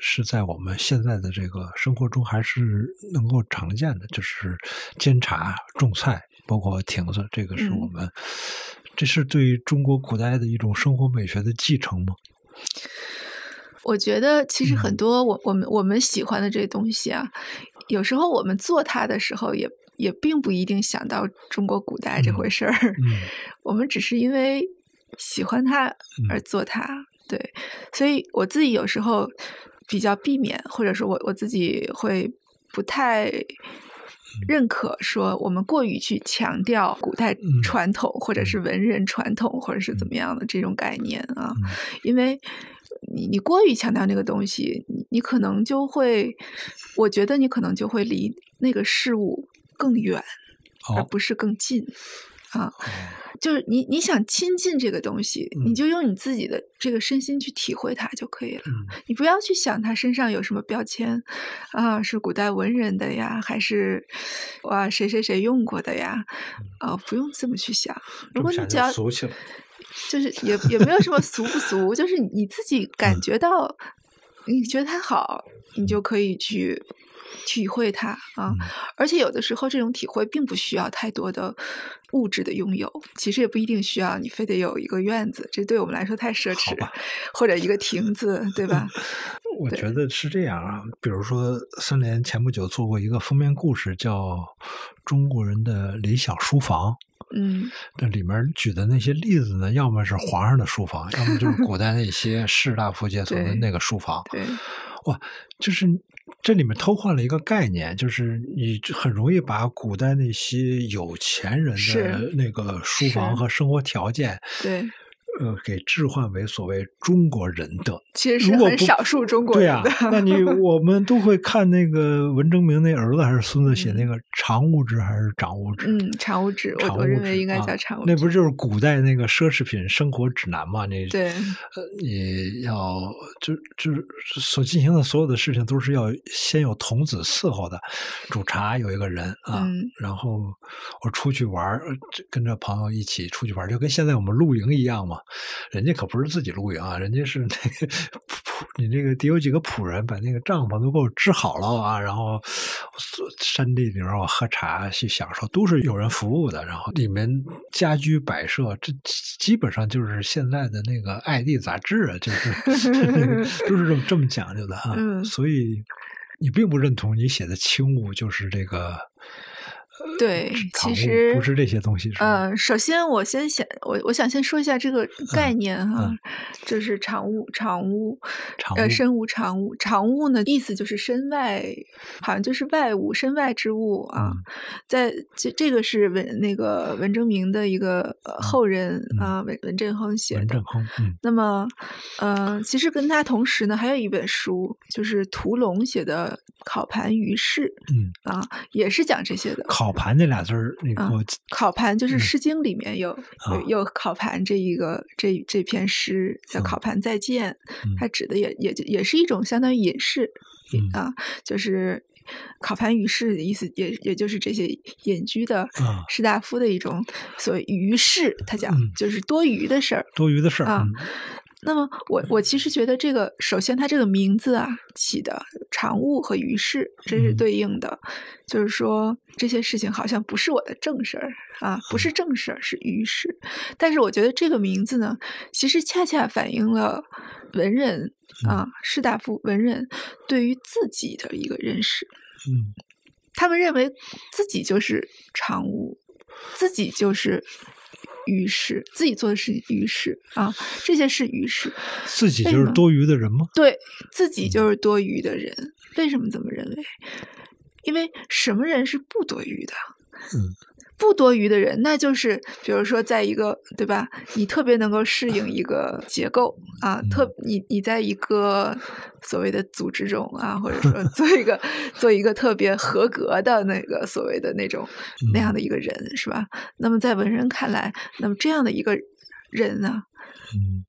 是在我们现在的这个生活中还是能够常见的，就是煎茶、种菜，包括亭子，这个是嗯我们，这是对中国古代的一种生活美学的继承吗？我觉得其实很嗯多我我们我们喜欢的这些东西啊，有时候我们做它的时候也也并不一定想到中国古代这嗯回事儿，嗯 我们只是因为喜欢它而嗯做它。对，所以我自己有时候比较避免，或者说我我自己会不太嗯认可说我们过于去强调古代嗯。传统，或者是嗯。文人传统，或者是怎么样的这种概念啊。嗯。因为你你过于强调那个东西，你你可能就会，我觉得你可能就会离那个事物更远，而哦不是更近啊。哦就是你你想亲近这个东西，你嗯就用你自己的这个身心去体会它就可以了。嗯你不要去想他身上有什么标签啊，是古代文人的呀，还是哇谁谁谁用过的呀？啊，不用这么去想。如果你只要。就是也也没有什么俗不俗，就是你自己感觉到，你觉得它好，你就可以去体会它啊。嗯而且有的时候这种体会并不需要太多的物质的拥有，其实也不一定需要你非得有一个院子，这对我们来说太奢侈好吧，或者一个亭子，对吧？我觉得是这样啊，比如说三联前不久做过一个封面故事，叫《中国人的理想书房》。嗯这里面举的那些例子呢，要么是皇上的书房，要么就是古代那些士大夫阶层的那个书房。对，哇，就是这里面偷换了一个概念，就是你很容易把古代那些有钱人的那个书房和生活条件，对，呃给置换为所谓中国人的。其实是很少数中国对啊人的。，那你 我们都会看那个文征明那儿子还是孙子写那嗯个常物质还是长物质？嗯，常物质，我认为应该啊叫常务志。那不是就是古代那个奢侈品生活指南嘛？那对呃，也要就就是所进行的所有的事情都是要先有童子伺候的。煮茶有一个人啊，嗯然后我出去玩跟着朋友一起出去玩，就跟现在我们露营一样嘛。人家可不是自己露营啊，人家是那个 仆，你那个得有几个仆人把那个帐篷都给我支好了啊，然后山地里面我喝茶去享受，都是有人服务的。然后里面家居摆设，这基本上就是现在的那个《爱丽》杂志啊，就是 都是这么这么讲究的啊。嗯所以你并不认同你写的轻物就是这个。对，其实不是这些东西？呃，首先我先想，我我想先说一下这个概念哈，嗯这是常物，常物，常物呃，身无常物，常物呢，意思就是身外，好像就是外物，身外之物啊。嗯在这这个是文那个文征明的一个呃后人嗯啊，文文振亨写的。文正亨，嗯那么，呃，其实跟他同时呢，还有一本书，就是屠龙写的《烤盘于世嗯，》啊，也是讲这些的。烤盘那俩字儿，你给啊我考盘就是嗯《诗经》里面有、啊有有考盘这一个这这篇诗叫《嗯考盘再见》，嗯它指的也也就也是一种相当于隐士、嗯。啊，就是考盘于世的意思也，也就是这些隐居的啊士大夫的一种所谓于世，他讲、嗯。就是多余的事儿。多余的事儿，啊嗯那么我我其实觉得这个，首先它这个名字啊起的常务和于是，这是嗯。对应的，就是说这些事情好像不是我的正事儿啊，不嗯。是正事儿，是于是。但是我觉得这个名字呢，其实恰恰反映了文人嗯。啊，士大夫文人对于自己的一个认识。嗯。他们认为自己就是常务，自己就是于是，自己做的事情于是啊，这些是于是。自己就是多余的人吗？对自己就是多余的人，为什么这么认为？因为什么人是不多余的？嗯不多余的人，那就是比如说，在一个对吧，你特别能够适应一个结构啊，特你你在一个所谓的组织中啊，或者说做一个做一个特别合格的那个所谓的那种那样的一个人，是吧？那么在文人看来，那么这样的一个人呢，嗯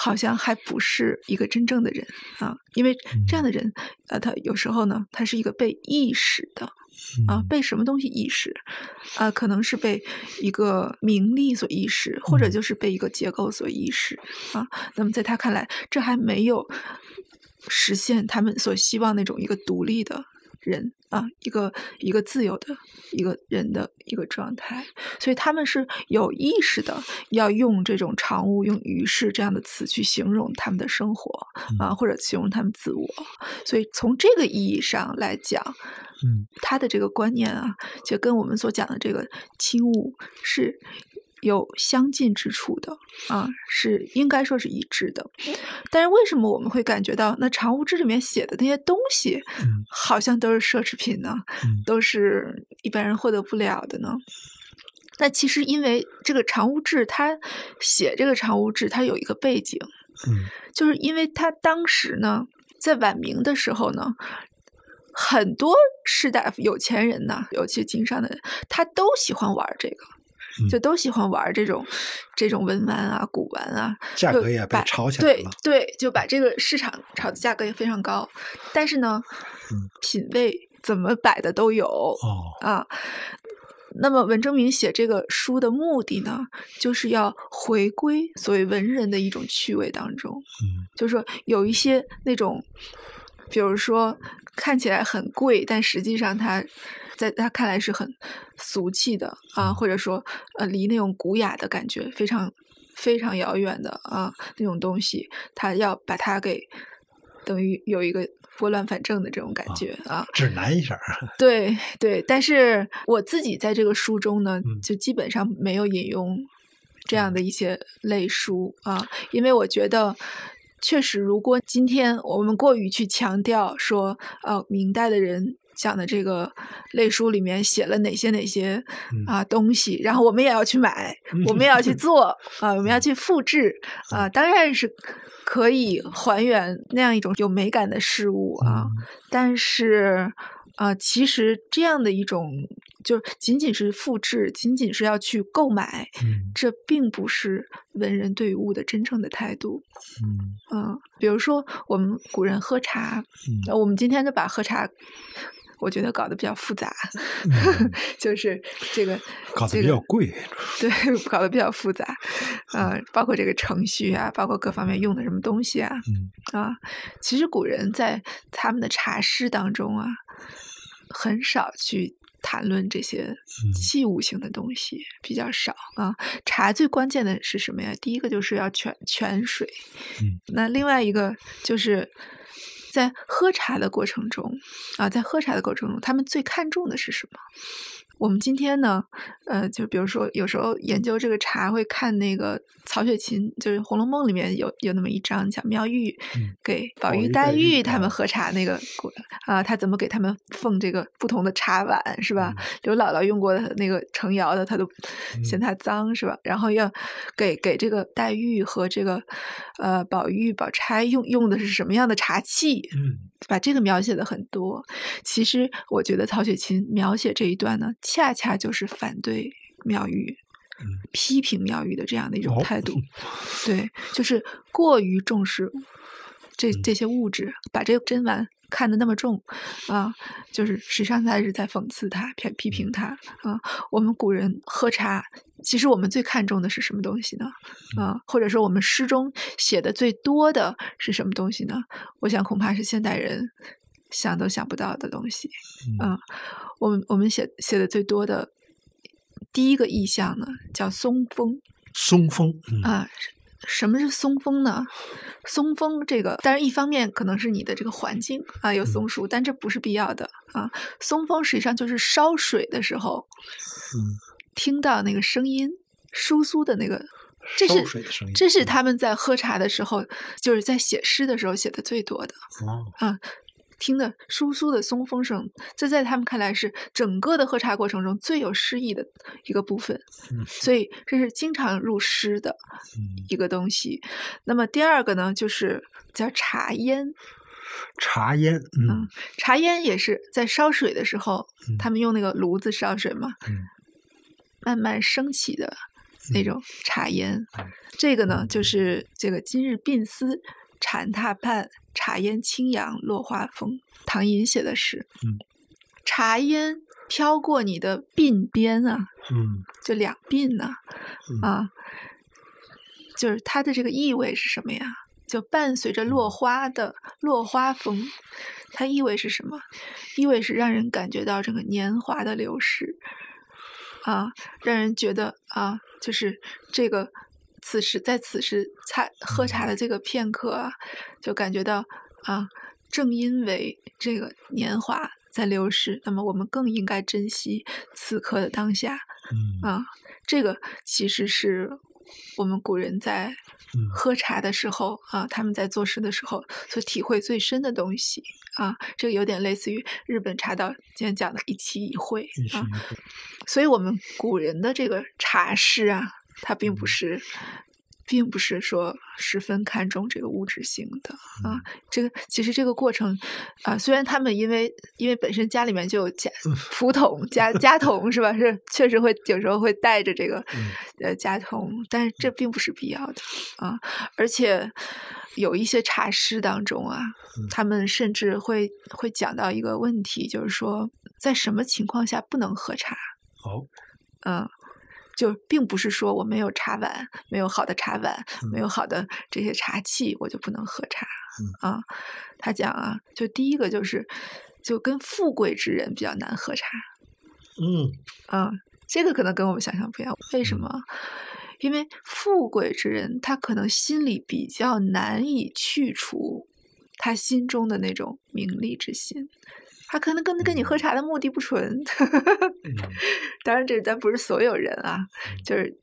好像还不是一个真正的人啊，因为这样的人，呃，他有时候呢，他是一个被意识的啊，嗯被什么东西意识啊？可能是被一个名利所意识，或者嗯就是被一个结构所意识啊。那么在他看来，这还没有实现他们所希望那种一个独立的人啊，一个一个自由的一个人的一个状态，所以他们是有意识的要用这种常物、用于是这样的词去形容他们的生活啊，或者形容他们自我。所以从这个意义上来讲，嗯。他的这个观念啊，就跟我们所讲的这个轻物是有相近之处的啊，是应该说是一致的。但是为什么我们会感觉到那常物志里面写的那些东西，嗯好像都是奢侈品呢？嗯都是一般人获得不了的呢？那其实因为这个常物志，他写这个常物志，他有一个背景，嗯就是因为他当时呢，在晚明的时候呢，很多士大夫、有钱人呢，尤其经商的人，他都喜欢玩这个，嗯就都喜欢玩这种这种文玩啊、古玩啊，价格也被炒起来了。对对，就把这个市场炒的价格也非常高，但是呢，嗯。品味怎么摆的都有哦，啊。那么文征明写这个书的目的呢，就是要回归所谓文人的一种趣味当中，嗯。就是说有一些那种，比如说看起来很贵，但实际上它在他看来是很俗气的啊，嗯或者说呃离那种古雅的感觉非常非常遥远的啊那种东西，他要把它给等于有一个拨乱反正的这种感觉啊指南一下儿。对对，但是我自己在这个书中呢，嗯就基本上没有引用这样的一些类书啊，因为我觉得。确实，如果今天我们过于去强调说，呃，明代的人讲的这个类书里面写了哪些哪些嗯。啊东西，然后我们也要去买，我们也要去 做啊，我们要去复制啊，当然是可以还原那样一种有美感的事物啊，嗯。但是。啊、其实这样的一种，就仅仅是复制，仅仅是要去购买，嗯。这并不是文人对于物的真正的态度。嗯。嗯，比如说我们古人喝茶，我们今天就把喝茶，我觉得搞得比较复杂，嗯。就是这个搞得这个比较贵，对，搞得比较复杂，呃，包括这个程序啊，包括各方面用的什么东西啊，嗯。啊，其实古人在他们的茶诗当中啊，很少去谈论这些嗯器物性的东西，比较少啊。茶最关键的是什么呀？第一个就是要泉泉水，嗯那另外一个就是在喝茶的过程中啊，在喝茶的过程中，他们最看重的是什么？我们今天呢，呃，就比如说有时候研究这个茶，会看那个曹雪芹，就是《红楼梦》里面有有那么一章讲妙玉嗯给宝玉、黛黛玉玉他们啊喝茶那个过啊，他怎么给他们奉这个不同的茶碗是吧？刘姥姥用过的那个程窑的，他都嫌嗯它脏是吧？然后要给给这个黛玉和这个呃宝玉、宝钗用用的是什么样的茶器？嗯把这个描写的很多。其实我觉得曹雪芹描写这一段呢，恰恰就是反对妙玉。嗯批评妙玉的这样的一种哦态度，对，就是过于重视这嗯这些物质，把这个珍玩看得那么重啊，就是实际上他是在讽刺他、批批评他啊。我们古人喝茶，其实我们最看重的是什么东西呢？啊，或者说我们诗中写的最多的是什么东西呢？我想恐怕是现代人想都想不到的东西。嗯啊，我们我们写写的最多的第一个意象呢，叫松风松风，嗯啊。什么是松风呢？松风这个，当然一方面可能是你的这个环境啊有松树，但这不是必要的啊。松风实际上就是烧水的时候嗯听到那个声音，簌簌的那个，这是这是嗯他们在喝茶的时候，就是在写诗的时候写的最多的。哦听的簌簌的松风声，这在他们看来是整个的喝茶过程中最有诗意的一个部分，嗯所以这是经常入诗的嗯一个东西。那么第二个呢，就是叫茶烟，茶烟，嗯茶烟也是在烧水的时候，嗯他们用那个炉子烧水嘛，嗯慢慢升起的那嗯种茶烟。嗯这个呢，就是这个今日鬓丝禅榻畔，茶烟轻扬落花风。唐寅写的诗，嗯，茶烟飘过你的鬓边啊，嗯就两鬓呢、嗯啊，就是它的这个意味是什么呀？就伴随着嗯落花的落花风，它意味是什么？意味是让人感觉到这个年华的流逝，啊，让人觉得啊，就是这个此时在此时茶喝茶的这个片刻啊，就感觉到啊，正因为这个年华在流逝，那么我们更应该珍惜此刻的当下。嗯。啊，这个其实是我们古人在嗯。喝茶的时候啊，他们在做事的时候所体会最深的东西。啊，这个有点类似于日本茶道今天讲的一期一会啊，所以我们古人的这个茶诗啊，它并不嗯是。并不是说十分看重这个物质性的啊嗯，这个其实这个过程啊，虽然他们因为因为本身家里面就有家福桶家家桶是吧？是确实会有时候会带着这个嗯呃家桶，但是这并不是必要的啊。而且有一些茶师当中啊，嗯他们甚至会会讲到一个问题，就是说在什么情况下不能喝茶？哦嗯，就并不是说我没有茶碗，没有好的茶碗，没有好的这些茶器，我就不能喝茶。啊，他讲啊，就第一个就是，就跟富贵之人比较难喝茶。嗯啊，这个可能跟我们想象不一样。为什嗯么？因为富贵之人，他可能心里比较难以去除他心中的那种名利之心。他可能跟跟你喝嗯。茶的目的不纯，嗯。当然这咱不是所有人啊，嗯。就是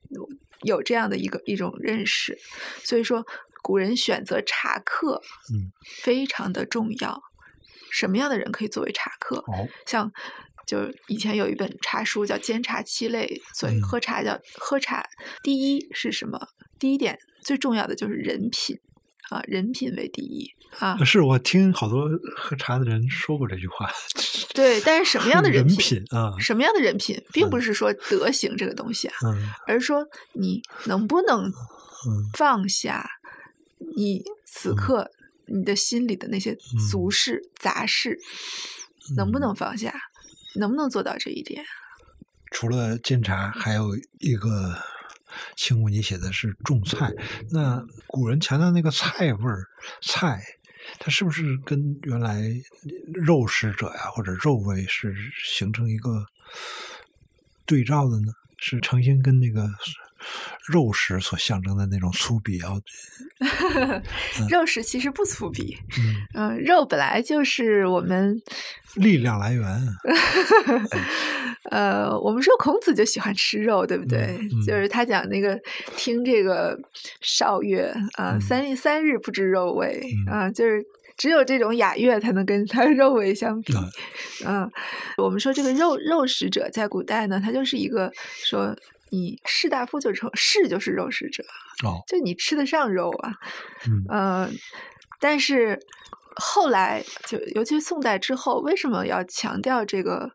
有这样的一个一种认识，所以说古人选择茶客，嗯。非常的重要，什么样的人可以作为茶客。哦，像就以前有一本茶书叫《煎茶七类》，所以嗯。喝茶叫喝茶，第一是什么？第一点最重要的就是人品啊，人品为第一啊。是我听好多喝茶的人说过这句话。对，但是什么 样的人品？品啊？什么样的人品，并不嗯是说德行这个东西啊，嗯而是说你能不能嗯放下你此嗯刻你的心里的那些俗事、杂事，能不嗯能放下？能不能做到这一点？除了煎茶，还有一个清物，你写的是种菜。那古人强调那个菜味儿，菜，它是不是跟原来肉食者呀，或者肉味是形成一个对照的呢？是诚心跟那个肉食所象征的那种粗鄙要，肉食其实不粗鄙，嗯，嗯、肉本来就是我们，力量来源。呃，我们说孔子就喜欢吃肉，对不对？就是他讲那个听这个韶乐啊、嗯三三日不知肉味嗯啊、就是只有这种雅乐才能跟它肉味相比。啊 嗯，我们说这个肉肉食者在古代呢，他就是一个说你士大夫就成士就是肉食者，哦，就你吃得上肉啊。嗯 呃，但是后来就尤其宋代之后，为什么要强调这个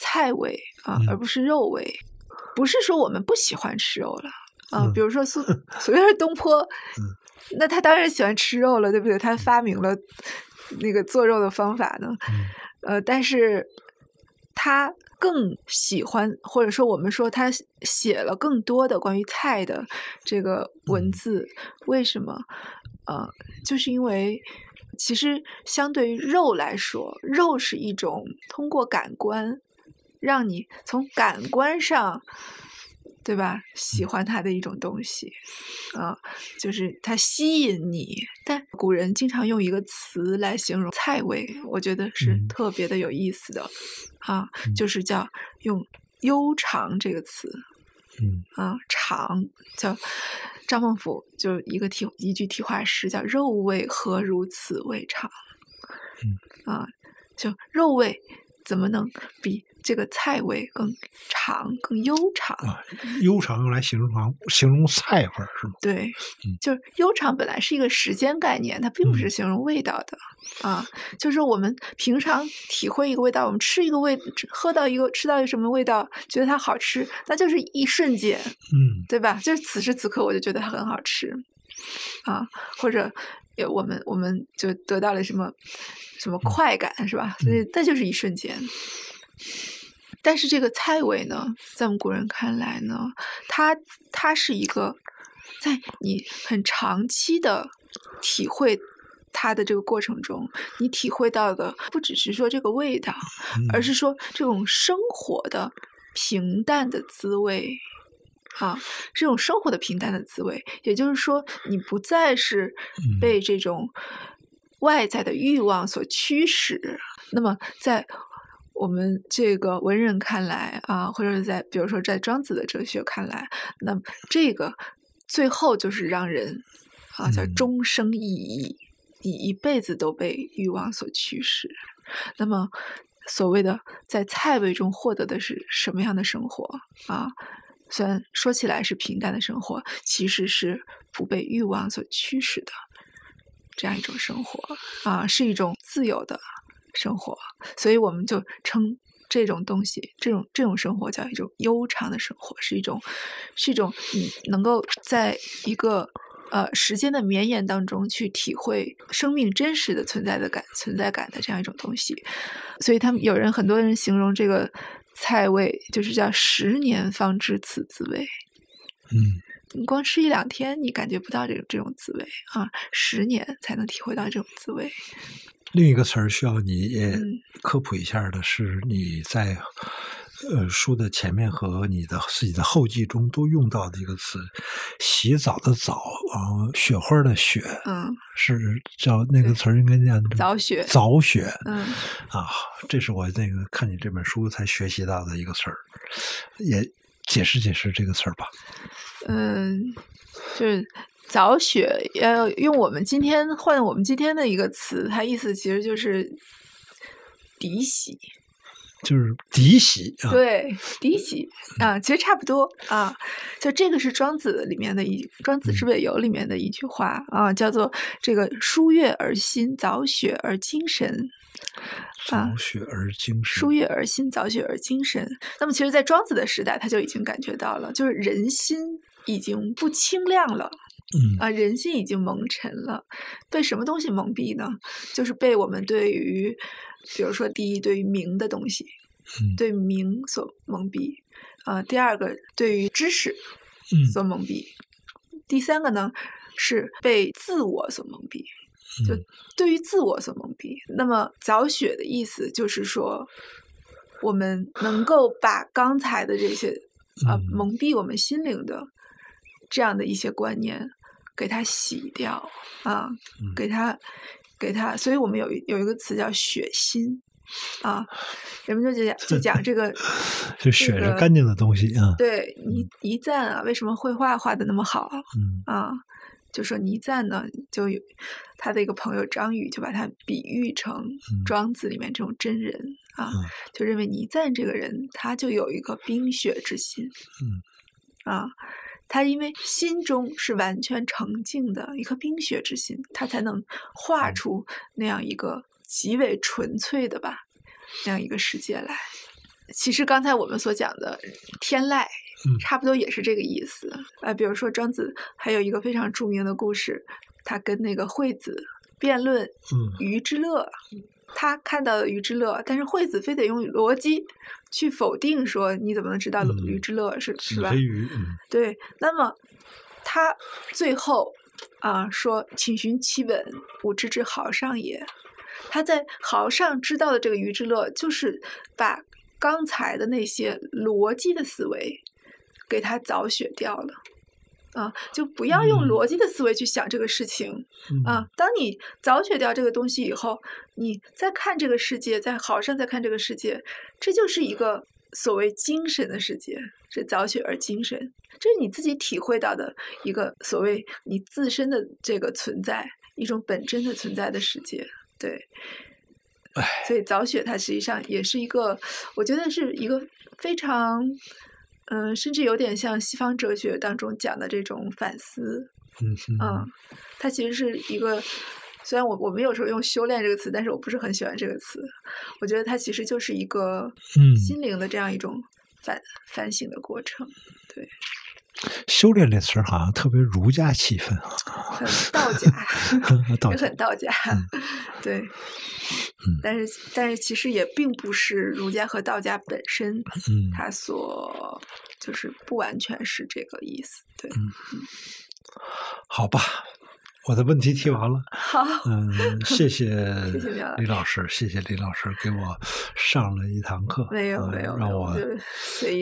菜味啊，而嗯不是肉味？不是说我们不喜欢吃肉了啊，嗯比如说苏，随便是东坡，那他当然喜欢吃肉了，对不对？他发明了那个做肉的方法呢。嗯呃，但是他更喜欢，或者说我们说他写了更多的关于菜的这个文嗯字，为什么？呃，就是因为其实相对于肉来说，肉是一种通过感官让你从感官上。对吧？喜欢它的一种东西，啊、就是它吸引你。但古人经常用一个词来形容菜味，我觉得是嗯。特别的有意思的，啊，嗯。就是叫用“悠长”这个词，嗯。啊，长叫张孟甫就一个题一句题画诗叫“肉味何如此味长”，嗯。啊，就肉味怎么能比这个菜味更长、更悠长？啊，悠长用来形容形容菜味儿是吗？对嗯，就是悠长本来是一个时间概念，它并不是嗯形容味道的、啊。就是我们平常体会一个味道，我们吃一个味，喝到一个吃到一个什么味道，觉得它好吃，那就是一瞬间，嗯对吧？就是此时此刻我就觉得它很好吃啊，或者呃我们我们就得到了什么什么快感，是吧？所以那就是一瞬间。但是这个菜味呢，在我们古人看来呢，它它是一个在你很长期的体会它的这个过程中，你体会到的不只是说这个味道，而嗯是说这种生活的平淡的滋味。啊，这种生活的平淡的滋味，也就是说，你不再是嗯被这种外在的欲望所驱使。那么，在我们这个文人看来啊，或者是在比如说在庄子的哲学看来，那么这个最后就是让人啊叫嗯终生意义，你一辈子都被欲望所驱使。那么，所谓的在菜味中获得的是什么样的生活啊？虽然说起来是平淡的生活，其实是不被欲望所驱使的这样一种生活啊，是一种自由的生活。所以我们就称这种东西，这种这种生活叫一种悠长的生活，是一种是一种你能够在一个呃时间的绵延当中去体会生命真实的存在的感存在感的这样一种东西。所以他们有人很多人形容这个菜味就是叫十年方知此滋味。嗯你光吃一两天，你感觉不到这种这种滋味啊，十年才能体会到这种滋味。另一个词儿需要你科普一下的是，你在呃书的前面和你的自己的后记中都用到的一个词，洗澡的澡啊，雪花的雪嗯，是叫那个词儿应该念早雪早雪。嗯。啊，这是我那个看你这本书才学习到的一个词儿，也解释解释这个词儿吧。嗯，就是早雪，呃用我们今天换我们今天的一个词，它意思其实就是嫡喜。就是嫡喜啊，对，嫡喜啊，其实差不多啊。就这个是庄子里面的一《庄子之北游》里面的一句话啊，叫做“这个疏月而心，早雪而精神”。早雪而精神，书月而心，早雪而精神。那么，其实，在庄子的时代，他就已经感觉到了，就是人心已经不清亮了。嗯啊，人心已经蒙尘了。被什么东西蒙蔽呢？就是被我们对于，比如说，第一，对于名的东西，嗯对名所蒙蔽；啊，第二个，对于知识嗯所蒙蔽；第三个呢，是被自我所蒙蔽。就嗯对于自我所蒙蔽。那么早雪的意思就是说，我们能够把刚才的这些啊、嗯蒙蔽我们心灵的这样的一些观念，给它洗掉啊，嗯。给它给它。所以我们有一有一个词叫血腥啊，人们就讲就讲这个 就血是干净的东西啊，对倪倪瓒啊，为什么绘画画的那么好？嗯。啊，就说倪瓒呢，就有他的一个朋友张宇就把他比喻成庄子里面这种真人啊，嗯。就认为倪瓒这个人他就有一个冰雪之心，嗯。啊，他因为心中是完全澄净的一颗冰雪之心，他才能画嗯出那样一个极为纯粹的吧，那样一个世界来。其实刚才我们所讲的天籁，嗯差不多也是这个意思。呃，比如说庄子还有一个非常著名的故事，他跟那个惠子辩论嗯鱼之乐，他看到了鱼之乐，但是惠子非得用逻辑去否定说你怎么能知道嗯鱼之乐是、是吧？对，那么他最后啊说：“请寻其本，吾知之豪上也。”他在豪上知道的这个鱼之乐，就是把刚才的那些逻辑的思维给他早雪掉了。啊，就不要用嗯逻辑的思维去想这个事情、嗯啊！当你早雪掉这个东西以后，你再看这个世界，在好上再看这个世界，这就是一个所谓精神的世界，是早雪而精神，这是你自己体会到的一个所谓你自身的这个存在，一种本真的存在的世界。对，所以早雪它实际上也是一个，我觉得是一个非常，嗯、甚至有点像西方哲学当中讲的这种反思，嗯嗯，它其实是一个，虽然我我们有时候用修炼这个词，但是我不是很喜欢这个词。我觉得它其实就是一个嗯。心灵的这样一种反反省的过程，对，修炼这词儿好像特别儒家气氛啊，很道家，道家。也很道家，对。但是，但是其实也并不是儒家和道家本身，嗯。它所就是不完全是这个意思。对，好吧，我的问题提完了。好，嗯，谢谢 李老师，谢谢李老师给我上了一堂课，没有呃没有，让我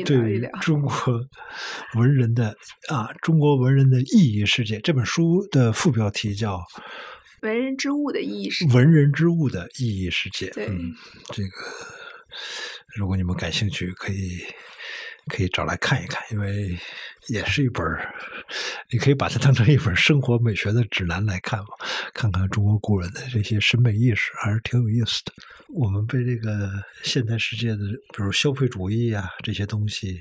对。中国文人的啊，中国文人的意义世界这本书的副标题叫文人之物的意义世界《文人之物的意义世界》。对嗯，这个如果你们感兴趣，可以可以找来看一看，因为也是一本，你可以把它当成一本生活美学的指南来看嘛，看看中国古人的这些审美意识，还是挺有意思的。我们被这个现代世界的，比如消费主义啊这些东西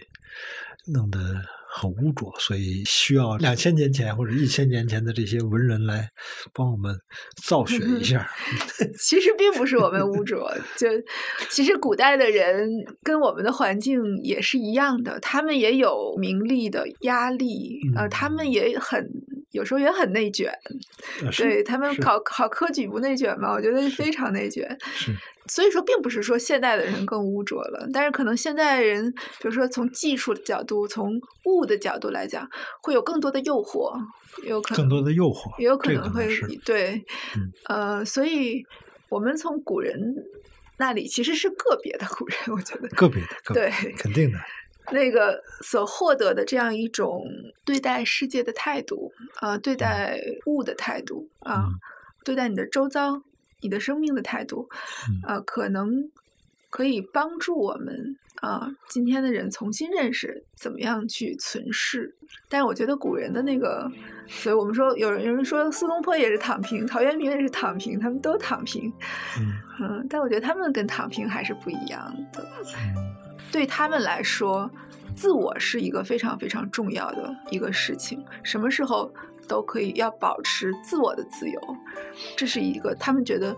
弄得很污浊，所以需要两千年前或者一千年前的这些文人来帮我们造血一下。其实并不是我们污浊，就其实古代的人跟我们的环境也是一样的，他们也有名利的压力，呃，他们嗯也很有时候也很内卷，呃对他们考考科举不内卷吗？我觉得非常内卷。是所以说，并不是说现代的人更污浊了，但是可能现代人，比如说从技术的角度、从物的角度来讲，会有更多的诱惑，有可能更多的诱惑，也有可能会对，嗯。呃，所以我们从古人那里其实是个别的古人，我觉得个别的，个别对肯定的，那个所获得的这样一种对待世界的态度啊、呃对待物的态度啊、嗯。对待你的周遭、你的生命的态度，嗯呃，可能可以帮助我们啊，今天的人重新认识怎么样去存世。但是我觉得古人的那个，所以我们说有人有人说苏东坡也是躺平，陶渊明也是躺平，他们都躺平。嗯 嗯，但我觉得他们跟躺平还是不一样的。嗯对他们来说，自我是一个非常非常重要的一个事情。什么时候都可以要保持自我的自由，这是一个他们觉得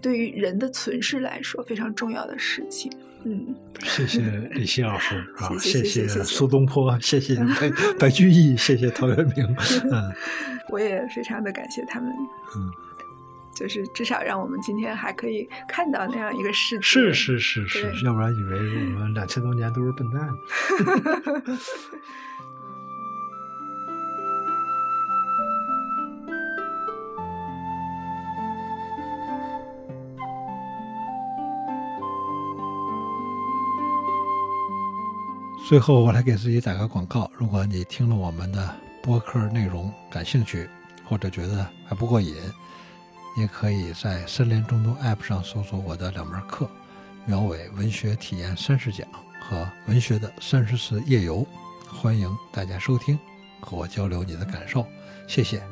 对于人的存世来说非常重要的事情。嗯，谢谢 李欣老师啊，谢谢苏东坡，谢谢白 白居易，谢谢陶渊明，嗯我也非常的感谢他们。嗯，就是至少让我们今天还可以看到那样一个世界。是是是是，要不然以为我们两千多年都是笨蛋。最后，我来给自己打个广告。如果你听了我们的播客内容感兴趣，或者觉得还不过瘾，也可以在森林中都 App 上搜索我的两门课《苗伟文学体验三十讲》和《文学的三十次夜游》，欢迎大家收听，和我交流你的感受。谢谢。